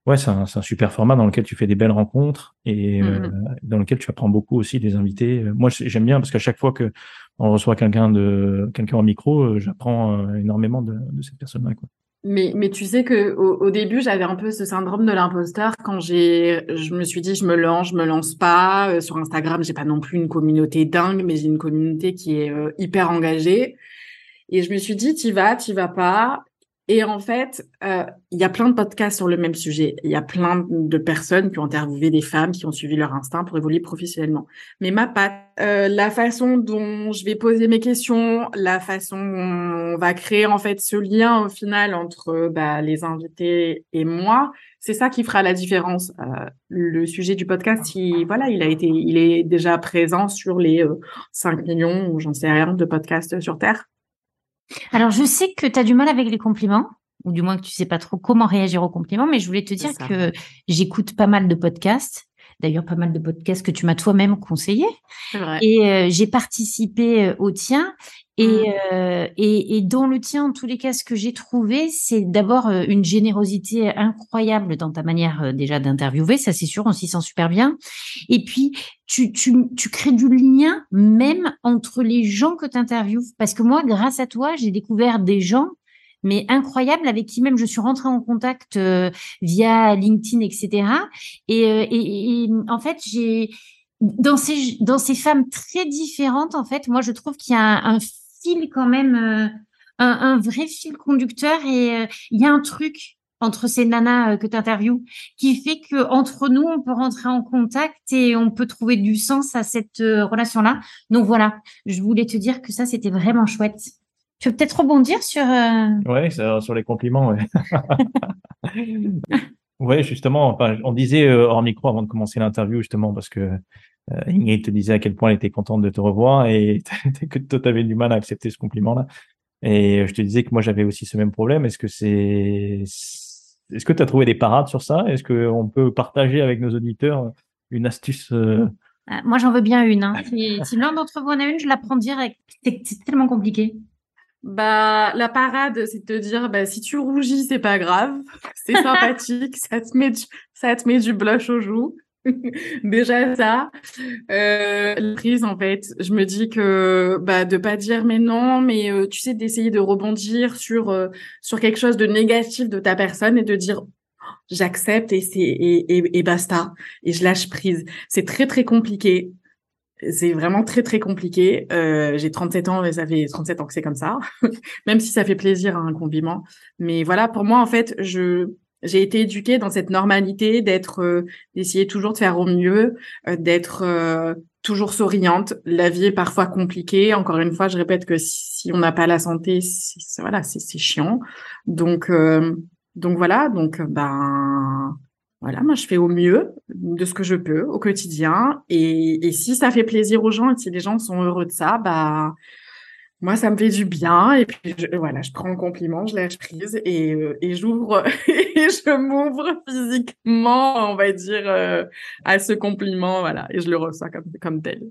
Ouais, c'est un, un, super format dans lequel tu fais des belles rencontres et euh, mm-hmm. dans lequel tu apprends beaucoup aussi des invités. Moi, j'aime bien parce qu'à chaque fois que on reçoit quelqu'un de quelqu'un en micro, euh, j'apprends euh, énormément de, de cette personne-là. Mais, mais tu sais que au, au début, j'avais un peu ce syndrome de l'imposteur quand j'ai, je me suis dit, je me lance, je me lance pas. sur Instagram, j'ai pas non plus une communauté dingue, mais j'ai une communauté qui est hyper engagée. Et je me suis dit, t'y vas, t'y vas pas. Et en fait, euh, il y a plein de podcasts sur le même sujet. Il y a plein de personnes qui ont interviewé des femmes qui ont suivi leur instinct pour évoluer professionnellement. Mais ma patte, euh, la façon dont je vais poser mes questions, la façon dont on va créer en fait ce lien au final entre bah, les invités et moi, c'est ça qui fera la différence. Euh, le sujet du podcast, il, voilà, il a été, il est déjà présent sur les 5 millions ou j'en sais rien de podcasts sur Terre. Alors, je sais que tu as du mal avec les compliments, ou du moins que tu sais pas trop comment réagir aux compliments, mais je voulais te dire que j'écoute pas mal de podcasts. D'ailleurs, pas mal de podcasts que tu m'as toi-même conseillé. Et euh, j'ai participé euh, au tien. Et, mmh. euh, et, et, dans le tien, en tous les cas, ce que j'ai trouvé, c'est d'abord une générosité incroyable dans ta manière euh, déjà d'interviewer, ça c'est sûr, on s'y sent super bien. Et puis, tu, tu, tu crées du lien même entre les gens que tu interviews. Parce que moi, grâce à toi, j'ai découvert des gens mais incroyables avec qui même je suis rentrée en contact via LinkedIn, etc. Et, et, et en fait, j'ai dans ces dans ces femmes très différentes, en fait, moi je trouve qu'il y a un, un fil quand même, euh, un, vrai fil conducteur et euh, il y a un truc entre ces nanas euh, que tu interviews qui fait que entre nous on peut rentrer en contact et on peut trouver du sens à cette relation là. Donc voilà, je voulais te dire que ça c'était vraiment chouette. Tu peux peut-être rebondir sur Ouais, sur les compliments ouais. ouais, justement, on disait hors micro avant de commencer l'interview justement parce que euh, Ingrid te disait à quel point elle était contente de te revoir et que toi, tu avais du mal à accepter ce compliment-là. Et je te disais que moi, j'avais aussi ce même problème. Est-ce que c'est, est-ce que tu as trouvé des parades sur ça? Est-ce qu'on peut partager avec nos auditeurs une astuce euh? ah, Moi, j'en veux bien une. Hein. Si, l'un d'entre vous en a une, je la prends direct. C'est tellement compliqué. Bah, la parade, c'est de te dire, bah, si tu rougis, c'est pas grave. C'est sympathique. ça te met du, ça te met du blush aux joues. Déjà ça, euh, la prise en fait, je me dis que bah de pas dire mais non, mais euh, tu sais d'essayer de rebondir sur euh, sur quelque chose de négatif de ta personne et de dire j'accepte et c'est et, et, basta et je lâche prise. C'est très très compliqué. C'est vraiment très très compliqué. Euh, j'ai 37 ans et ça fait 37 ans que c'est comme ça, même si ça fait plaisir un compliment. Mais voilà, pour moi en fait, je j'ai été éduquée dans cette normalité d'être, euh, d'essayer toujours de faire au mieux, euh, d'être euh, toujours souriante. La vie est parfois compliquée. Encore une fois, je répète que si, on n'a pas la santé, voilà, c'est, chiant. Donc, donc voilà. Donc, ben, voilà, moi je fais au mieux de ce que je peux au quotidien. Et, et si ça fait plaisir aux gens et si les gens sont heureux de ça, bah moi, ça me fait du bien. Et puis, voilà, je prends le compliment, je lâche prise et, euh, et j'ouvre et je m'ouvre physiquement, on va dire, euh, à ce compliment. Voilà, et je le reçois comme, comme tel.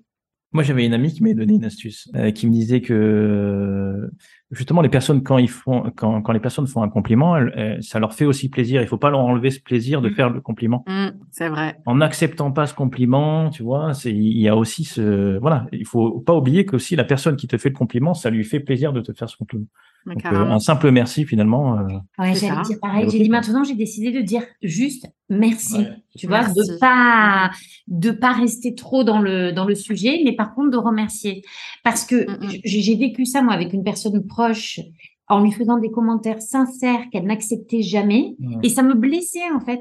Moi, j'avais une amie qui m'a donné une astuce, euh, qui me disait que justement les personnes quand ils font quand, quand les personnes font un compliment, ça leur fait aussi plaisir. Il faut pas leur enlever ce plaisir de mmh. faire le compliment. Mmh, c'est vrai. En n'acceptant pas ce compliment, tu vois, c'est il y a aussi ce voilà, il faut pas oublier que aussi la personne qui te fait le compliment, ça lui fait plaisir de te faire ce compliment. Donc, euh, un simple merci finalement. Euh, ouais, j'allais dire pareil. J'ai dit maintenant, j'ai décidé de dire juste merci. tu vois, de pas de pas rester trop dans le dans le sujet, mais par contre de remercier parce que mm, mm. j'ai vécu ça moi avec une personne proche en lui faisant des commentaires sincères qu'elle n'acceptait jamais et ça me blessait en fait.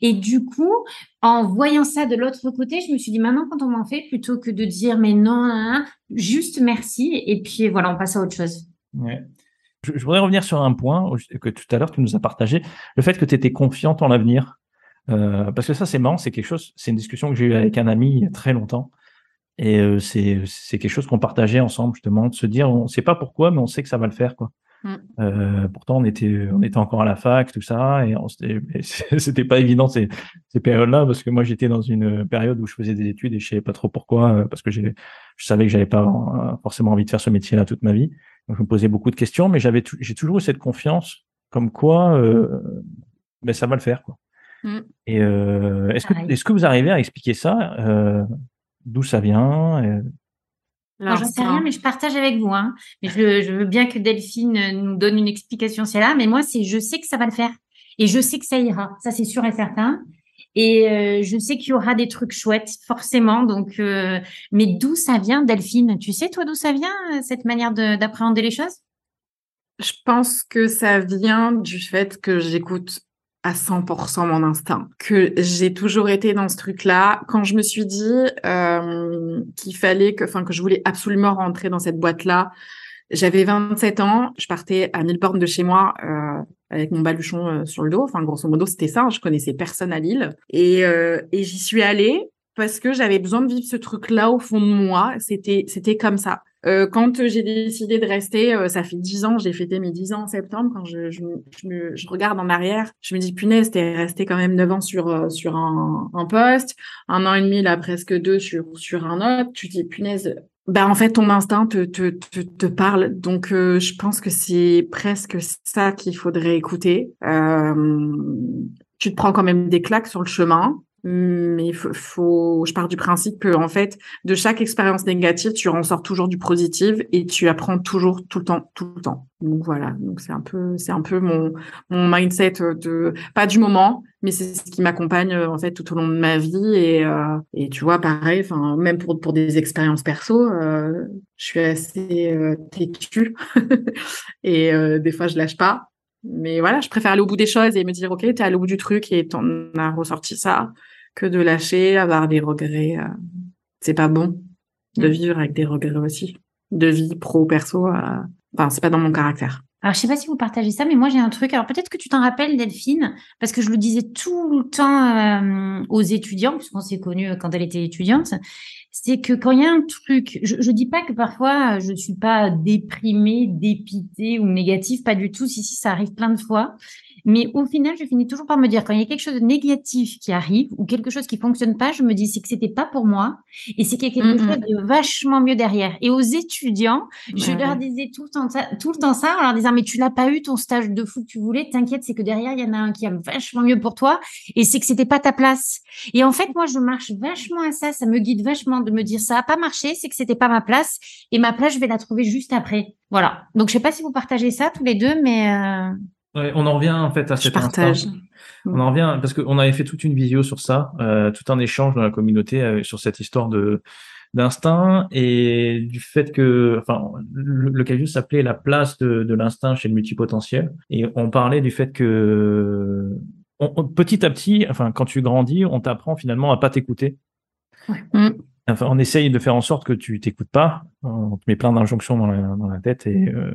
Et du coup, en voyant ça de l'autre côté, je me suis dit maintenant quand on m'en fait plutôt que de dire mais non, juste merci et puis voilà, on passe à autre chose. Ouais. Je, voudrais revenir sur un point que tout à l'heure tu nous as partagé, le fait que tu étais confiante en l'avenir. Euh, parce que ça, c'est marrant, c'est quelque chose, c'est une discussion que j'ai eue avec un ami il y a très longtemps. Et euh, c'est c'est quelque chose qu'on partageait ensemble justement, de se dire on sait pas pourquoi, mais on sait que ça va le faire quoi. Mm. Euh, pourtant on était on était encore à la fac tout ça et c'était pas évident ces ces périodes-là parce que moi j'étais dans une période où je faisais des études et je savais pas trop pourquoi euh, parce que j'ai je savais que j'avais pas forcément envie de faire ce métier-là toute ma vie. Donc je me posais beaucoup de questions, mais j'avais j'ai toujours eu cette confiance comme quoi euh, ben ça va le faire quoi. Mm. Et euh, est-ce que est-ce que vous arrivez à expliquer ça d'où ça vient euh... J'en sais rien, mais je partage avec vous. Hein. Mais je, je, veux bien que Delphine nous donne une explication, c'est là. Mais moi, c'est, je sais que ça va le faire et je sais que ça ira. Ça, c'est sûr et certain. Et euh, je sais qu'il y aura des trucs chouettes, forcément. Donc, euh, mais d'où ça vient, Delphine? Tu sais, toi, d'où ça vient euh, cette manière d'appréhender les choses? Je pense que ça vient du fait que j'écoute à 100% mon instinct, que j'ai toujours été dans ce truc-là. Quand je me suis dit qu'il fallait que, enfin, que je voulais absolument rentrer dans cette boîte-là, j'avais 27 ans, je partais à mille bornes de chez moi avec mon baluchon euh, sur le dos. Enfin, grosso modo, c'était ça. Hein. Je connaissais personne à Lille et, euh, et j'y suis allée parce que j'avais besoin de vivre ce truc-là au fond de moi. C'était, c'était comme ça. Euh, quand j'ai décidé de rester, euh, ça fait dix ans, j'ai fêté mes dix ans en septembre. Quand je, je, je, je, regarde en arrière, je me dis punaise, t'es resté quand même neuf ans sur euh, sur un, un poste, un an et demi là, presque deux sur sur un autre. Tu dis punaise. Ben en fait, ton instinct te te te, te parle. Donc je pense que c'est presque ça qu'il faudrait écouter. tu te prends quand même des claques sur le chemin mais faut, faut, je pars du principe que en fait, de chaque expérience négative, tu en sors toujours du positif et tu apprends toujours tout le temps, tout le temps. Donc voilà, donc c'est un peu, c'est un peu mon mon mindset de pas du moment, mais c'est ce qui m'accompagne en fait tout au long de ma vie et euh, et tu vois pareil, enfin même pour pour des expériences perso, euh, je suis assez euh, têtue et euh, des fois je lâche pas. Mais voilà, je préfère aller au bout des choses et me dire, OK, t'es allé au bout du truc et t'en as ressorti ça que de lâcher, avoir des regrets. Euh, c'est pas bon de mm. vivre avec des regrets aussi. De vie pro, perso, euh, enfin, c'est pas dans mon caractère. Alors, je sais pas si vous partagez ça, mais moi, j'ai un truc. Alors, peut-être que tu t'en rappelles, Delphine, parce que je le disais tout le temps euh, aux étudiants, puisqu'on s'est connus quand elle était étudiante, c'est que quand il y a un truc, je, je dis pas que parfois je suis pas déprimée, dépitée ou négative, pas du tout. Si, si, ça arrive plein de fois. Mais au final, je finis toujours par me dire, quand il y a quelque chose de négatif qui arrive ou quelque chose qui fonctionne pas, je me dis, c'est que c'était pas pour moi et c'est qu'il y a quelque chose de vachement mieux derrière. Et aux étudiants, je leur disais tout le temps, tout le temps ça en leur disant, mais tu l'as pas eu ton stage de fou que tu voulais, t'inquiète, c'est que derrière, il y en a un qui a vachement mieux pour toi et c'est que c'était pas ta place. Et en fait, moi, je marche vachement à ça, ça me guide vachement de me dire, ça a pas marché, c'est que c'était pas ma place et ma place, je vais la trouver juste après. Voilà. Donc, je sais pas si vous partagez ça tous les deux, mais euh on en revient en fait à cet partage. On en revient parce qu'on avait fait toute une vidéo sur ça, euh, tout un échange dans la communauté euh, sur cette histoire de d'instinct et du fait que, enfin, le, le s'appelait la place de, l'instinct chez le multipotentiel et on parlait du fait que petit à petit, enfin, quand tu grandis, on t'apprend finalement à pas t'écouter. Mm. Enfin, on essaye de faire en sorte que tu t'écoutes pas. On te met plein d'injonctions dans la, dans la tête et euh,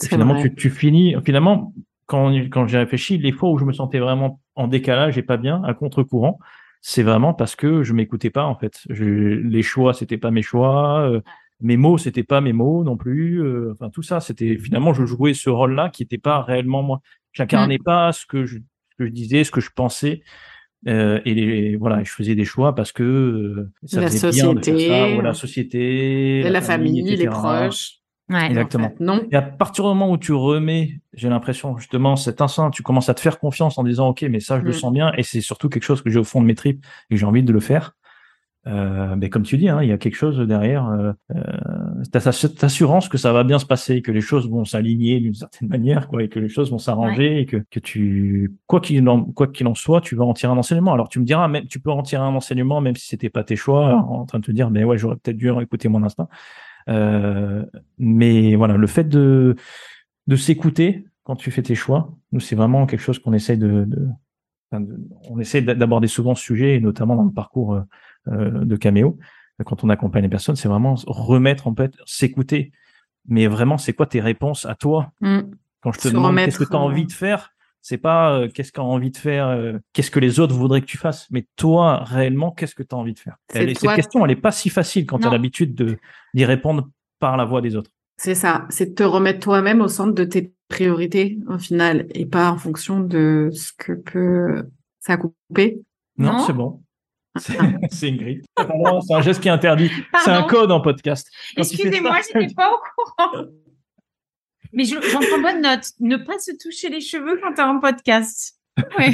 finalement tu, tu, finis. Finalement, quand, quand j'ai réfléchi, les fois où je me sentais vraiment en décalage et pas bien, à contre-courant, c'est vraiment parce que je m'écoutais pas en fait. Je, les choix, c'était pas mes choix, euh, mes mots, c'était pas mes mots non plus. Euh, enfin tout ça, c'était finalement je jouais ce rôle-là qui n'était pas réellement moi. J'incarnais mm. pas ce que je, ce que je disais, ce que je pensais. Euh, et les, voilà, je faisais des choix parce que ça la société, bien ça, voilà, la société, la, famille, les proches. Exactement. non. Et à partir du moment où tu remets, j'ai l'impression justement cet instinct, tu commences à te faire confiance en disant ok, mais ça je le mm. sens bien et c'est surtout quelque chose que j'ai au fond de mes tripes et que j'ai envie de le faire. Euh, mais comme tu dis, hein, il y a quelque chose derrière. Euh, euh, cette assurance que ça va bien se passer, que les choses vont s'aligner d'une certaine manière, quoi, et que les choses vont s'arranger, et que, que tu, quoi qu'il en, quoi qu'il en soit, tu vas en tirer un enseignement. Alors tu me diras, même, tu peux en tirer un enseignement, même si c'était pas tes choix, en train de te dire, mais ouais, j'aurais peut-être dû écouter mon instinct. Euh, mais voilà, le fait de, de s'écouter quand tu fais tes choix, nous, c'est vraiment quelque chose qu'on essaye de, de, on essaie d'aborder souvent ce sujet, et notamment dans le parcours euh, euh, de Caméo, quand on accompagne les personnes, c'est vraiment remettre en fait, s'écouter. Mais vraiment, c'est quoi tes réponses à toi mm. Quand je te demande qu'est-ce que tu as envie de faire, C'est pas euh, qu'est-ce qu'on a envie de faire, euh, qu'est-ce que les autres voudraient que tu fasses, mais toi, réellement, qu'est-ce que tu as envie de faire? Elle, Cette question, elle est pas si facile quand tu as l'habitude d'y répondre par la voix des autres. C'est ça, c'est de te remettre toi-même au centre de tes priorités au final et pas en fonction de ce que peut ça couper. Non, c'est bon. C'est une grille. C'est un geste qui est interdit. C'est un code en podcast. Excusez-moi, je n'étais pas au courant. Mais j'en prends bonne note. Ne pas se toucher les cheveux quand tu es en podcast. Ouais.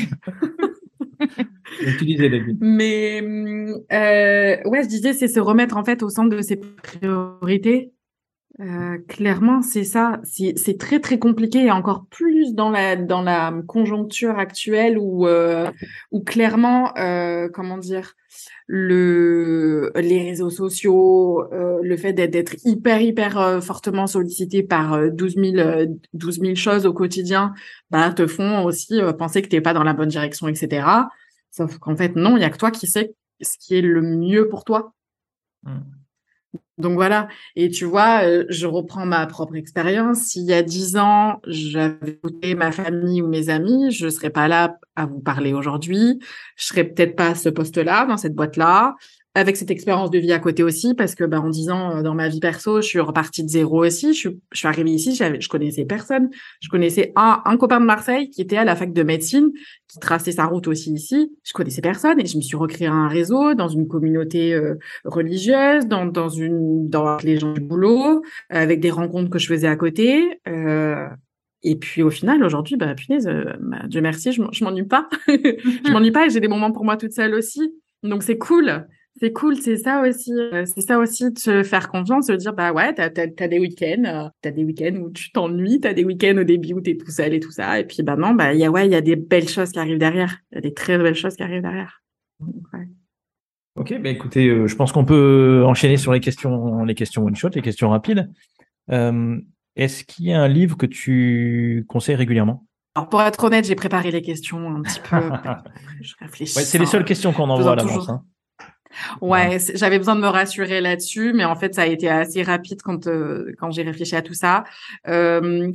tu David. Mais euh, ouais, je disais, c'est se remettre en fait au centre de ses priorités. Euh, clairement, c'est ça. C'est très très compliqué et encore plus dans la dans la conjoncture actuelle où euh, où clairement, euh, comment dire, le les réseaux sociaux, euh, le fait d'être hyper hyper euh, fortement sollicité par 12 000 12 000 choses au quotidien, bah te font aussi penser que t'es pas dans la bonne direction, etc. Sauf qu'en fait non, il y a que toi qui sais ce qui est le mieux pour toi. Mmh. Donc voilà. Et tu vois, euh, je reprends ma propre expérience. S'il y a dix ans, j'avais écouté ma famille ou mes amis, je serais pas là à vous parler aujourd'hui. Je serais peut-être pas à ce poste-là, dans cette boîte-là avec cette expérience de vie à côté aussi, parce que bah, en disant euh, dans ma vie perso, je suis repartie de zéro aussi. Je suis, je suis arrivée ici, je connaissais personne. Je connaissais un, un copain de Marseille qui était à la fac de médecine, qui traçait sa route aussi ici. Je connaissais personne et je me suis recréé un réseau dans une communauté euh, religieuse, dans, dans une dans les gens du boulot, avec des rencontres que je faisais à côté. Euh, et puis au final, aujourd'hui, bah punaise, euh, bah, Dieu merci, je m'ennuie pas. je m'ennuie pas et j'ai des moments pour moi toute seule aussi. Donc c'est cool. C'est cool, c'est ça aussi. Euh, c'est ça aussi de se faire confiance, de dire bah ouais, t'as as, des week-ends, euh, t'as des week-ends où tu t'ennuies, t'as des week-ends au début où t'es tout seul et tout ça, et puis bah non, bah il y a ouais, il y a des belles choses qui arrivent derrière, il y a des très belles choses qui arrivent derrière. Ok, bah écoutez, euh, je pense qu'on peut enchaîner sur les questions, les questions one shot, les questions rapides. Est-ce qu'il y a un livre que tu conseilles régulièrement? Alors pour être honnête, j'ai préparé les questions un petit peu. je réfléchis. c'est les seules questions qu'on envoie à l'avance. Hein. Ouais, j'avais besoin de me rassurer là-dessus, mais en fait, ça a été assez rapide quand euh, quand j'ai réfléchi à tout ça. Euh,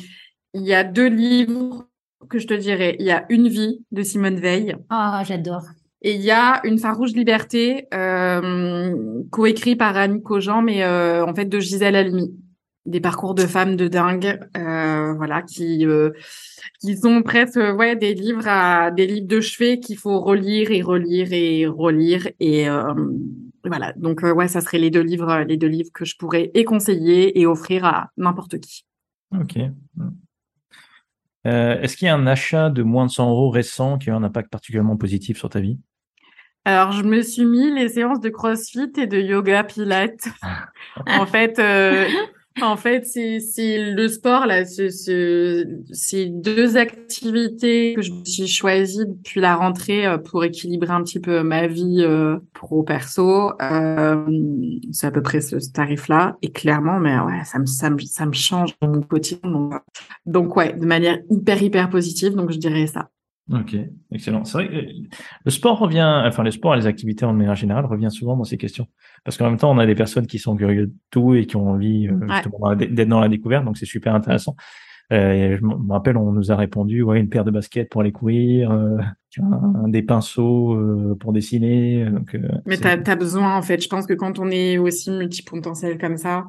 il y a deux livres que je te dirais. Il y a Une vie de Simone Veil. Ah, j'adore. Et il y a Une farouche liberté, euh, coécrit par Annie Cogent, mais euh, en fait de Gisèle Halimi des parcours de femmes de dingue, euh, voilà, qui euh, qui sont presque ouais des livres à des livres de chevet qu'il faut relire et relire et relire et euh, voilà. Donc ouais, ça serait les deux livres, les deux livres que je pourrais et conseiller et offrir à n'importe qui. Ok. Est-ce qu'il y a un achat de moins de 100 euros récent qui a un impact particulièrement positif sur ta vie? Alors, je me suis mis les séances de CrossFit et de yoga pilates. en fait, en fait, c'est le sport là, c'est deux activités que je me suis choisies depuis la rentrée euh, pour équilibrer un petit peu ma vie euh, pro perso. Euh, c'est à peu près ce, tarif-là et clairement, mais ouais, ça me ça me ça me change mon quotidien. Donc, donc ouais, de manière hyper hyper positive. Donc je dirais ça. Ok, excellent. C'est vrai que le sport revient, enfin le sport et les activités en manière générale revient souvent dans ces questions. Parce qu'en même temps, on a des personnes qui sont curieuses de tout et qui ont envie euh, d'être dans la découverte, donc c'est super intéressant. Euh, je me rappelle, on nous a répondu, ouais, une paire de baskets pour aller courir, euh, un, des pinceaux euh, pour dessiner. Donc, Mais tu as, besoin, en fait, je pense que quand on est aussi multipotentiel comme ça,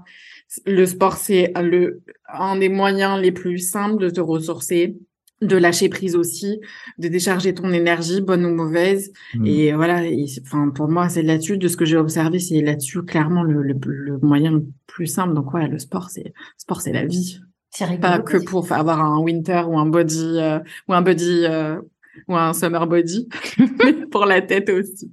le sport, c'est le un des moyens les plus simples de te ressourcer de lâcher prise aussi, de décharger ton énergie, bonne ou mauvaise. Mmh. Et voilà, enfin pour moi c'est là-dessus, de ce que j'ai observé, c'est là-dessus clairement le, le, moyen le plus simple. Donc ouais, le sport c'est sport c'est la vie. C'est pas que pour avoir un winter ou un body euh, ou un body euh, ou un summer body, mais pour la tête aussi.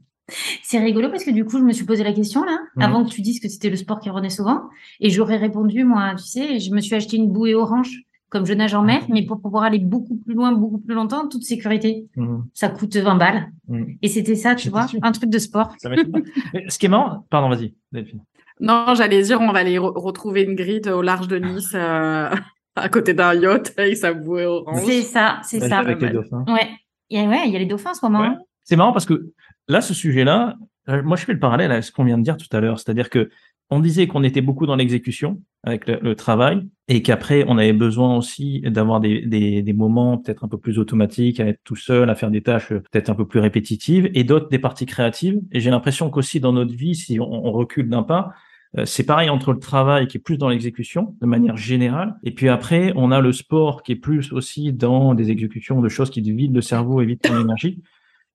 C'est rigolo parce que du coup, je me suis posé la question là, mmh. avant que tu dises que c'était le sport qui revenait souvent, et j'aurais répondu moi, tu sais, je me suis acheté une bouée orange comme je nage en mer, mais pour pouvoir aller beaucoup plus loin, beaucoup plus longtemps, toute sécurité. Mmh. Ça coûte 20 balles. Mmh. Et c'était ça, tu vois, un truc de sport. Ce qui est marrant, pardon, vas-y, Delphine. Non, j'allais dire, on va aller retrouver une grille au large de Nice, euh, à côté d'un yacht, et ça bouait orange. C'est ça, c'est ça. Avec les dauphins. Ouais. Il y a, ouais, il y a les dauphins en ce moment. C'est marrant parce que là, ce sujet-là, euh, moi, je fais le parallèle à ce qu'on vient de dire tout à l'heure. C'est-à-dire que on disait qu'on était beaucoup dans l'exécution avec le, travail et qu'après on avait besoin aussi d'avoir des, des, moments peut-être un peu plus automatiques, à être tout seul, à faire des tâches peut-être un peu plus répétitives et d'autres des parties créatives. Et j'ai l'impression qu'aussi dans notre vie, si on, recule d'un pas, euh, c'est pareil entre le travail qui est plus dans l'exécution de manière générale, et puis après on a le sport qui est plus aussi dans des exécutions de choses qui vident le cerveau et vident ton.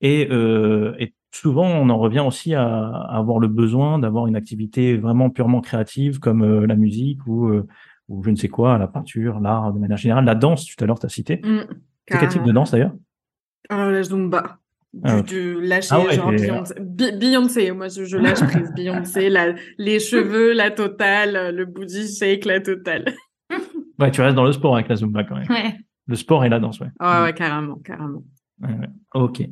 Et, euh, souvent, on en revient aussi à, avoir le besoin d'avoir une activité vraiment purement créative comme euh, la musique ou, euh, ou je ne sais quoi, la peinture, l'art de manière générale, la danse, tout à l'heure, tu as cité. Mmh, c'est quel type de danse d'ailleurs? Alors, la zumba. Ah, du, lâcher ah genre Beyoncé. Beyoncé. moi je, je lâche prise Beyoncé, la, les cheveux, la totale, le booty shake, la totale. ouais, tu restes dans le sport avec la Zumba quand même. Ouais. Le sport et la danse, ouais. ouais, ouais, carrément, carrément. Ouais, ok.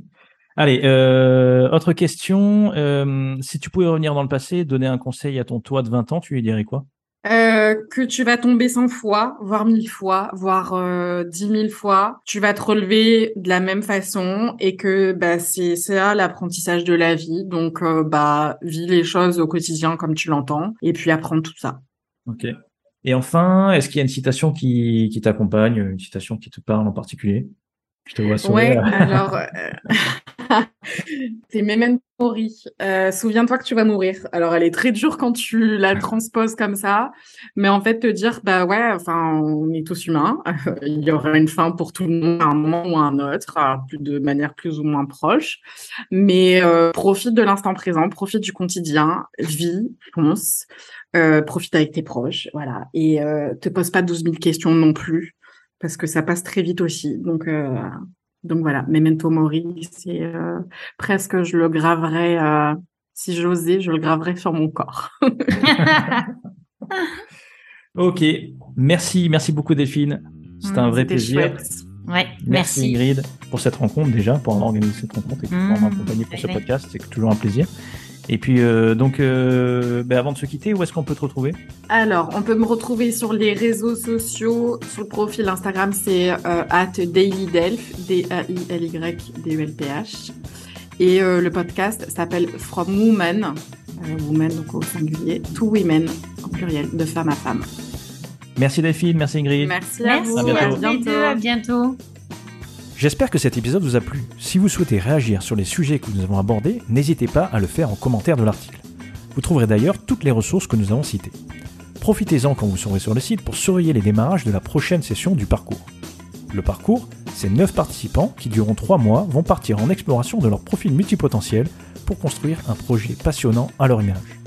Allez, euh, autre question. Euh, si tu pouvais revenir dans le passé, donner un conseil à ton toi de 20 ans, tu lui dirais quoi? Euh, que tu vas tomber 100 fois, voire 1000 fois, voire euh, 10 000 fois. Tu vas te relever de la même façon et que bah, c'est ça l'apprentissage de la vie. Donc, bah, vis les choses au quotidien comme tu l'entends et puis apprends tout ça. Ok. Et enfin, est-ce qu'il y a une citation qui, qui t'accompagne, une citation qui te parle en particulier? Je te vois sourire. Ouais, alors, euh, c'est Memento Mori. Euh, souviens-toi que tu vas mourir. Alors, elle est très dure quand tu la transposes comme ça, mais en fait, te dire, bah ouais, enfin, on est tous humains. Il y aura une fin pour tout le monde à un moment ou à un autre, de manière plus ou moins proche. Mais euh, profite de l'instant présent, profite du quotidien, vis, pense, profite avec tes proches, voilà, et te pose pas 12 000 questions non plus parce que ça passe très vite aussi. Donc, euh, donc voilà, Memento Mori, c'est euh, presque, je le graverais, euh, si j'osais, je le graverais sur mon corps. ok, merci, merci beaucoup Delphine. C'était un vrai plaisir. Ouais, merci, Ingrid pour cette rencontre déjà, pour avoir organisé cette rencontre et pour mmh, m'accompagner pour ce podcast. C'est toujours un plaisir. Et puis, euh, donc, euh, ben avant de se quitter, où est-ce qu'on peut te retrouver? Alors, on peut me retrouver sur les réseaux sociaux. Sur le profil Instagram, c'est euh, at dailydelf, D-A-I-L-Y-D-E-L-P-H. Et le podcast s'appelle From Woman, Woman donc au singulier, to Women, en pluriel, de femme à femme. Merci Delphine, merci Ingrid. Merci à vous, à bientôt. À bientôt. J'espère que cet épisode vous a plu. Si vous souhaitez réagir sur les sujets que nous avons abordés, n'hésitez pas à le faire en commentaire de l'article. Vous trouverez d'ailleurs toutes les ressources que nous avons citées. Profitez-en quand vous serez sur le site pour surveiller les démarrages de la prochaine session du parcours. Le parcours, ces 9 participants qui durant 3 mois vont partir en exploration de leur profil multipotentiel pour construire un projet passionnant à leur image.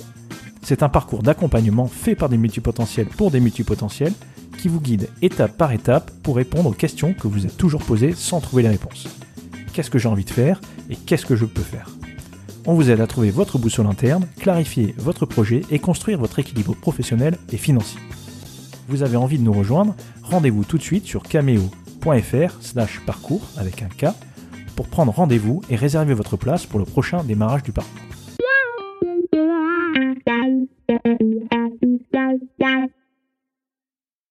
C'est un parcours d'accompagnement fait par des multipotentiels pour des multipotentiels qui vous guide étape par étape pour répondre aux questions que vous êtes toujours posées sans trouver les réponses. Qu'est-ce que j'ai envie de faire et qu'est-ce que je peux faire? On vous aide à trouver votre boussole interne, clarifier votre projet et construire votre équilibre professionnel et financier. Vous avez envie de nous rejoindre? Rendez-vous tout de suite sur cameo.fr slash parcours avec un K pour prendre rendez-vous et réserver votre place pour le prochain démarrage du parcours.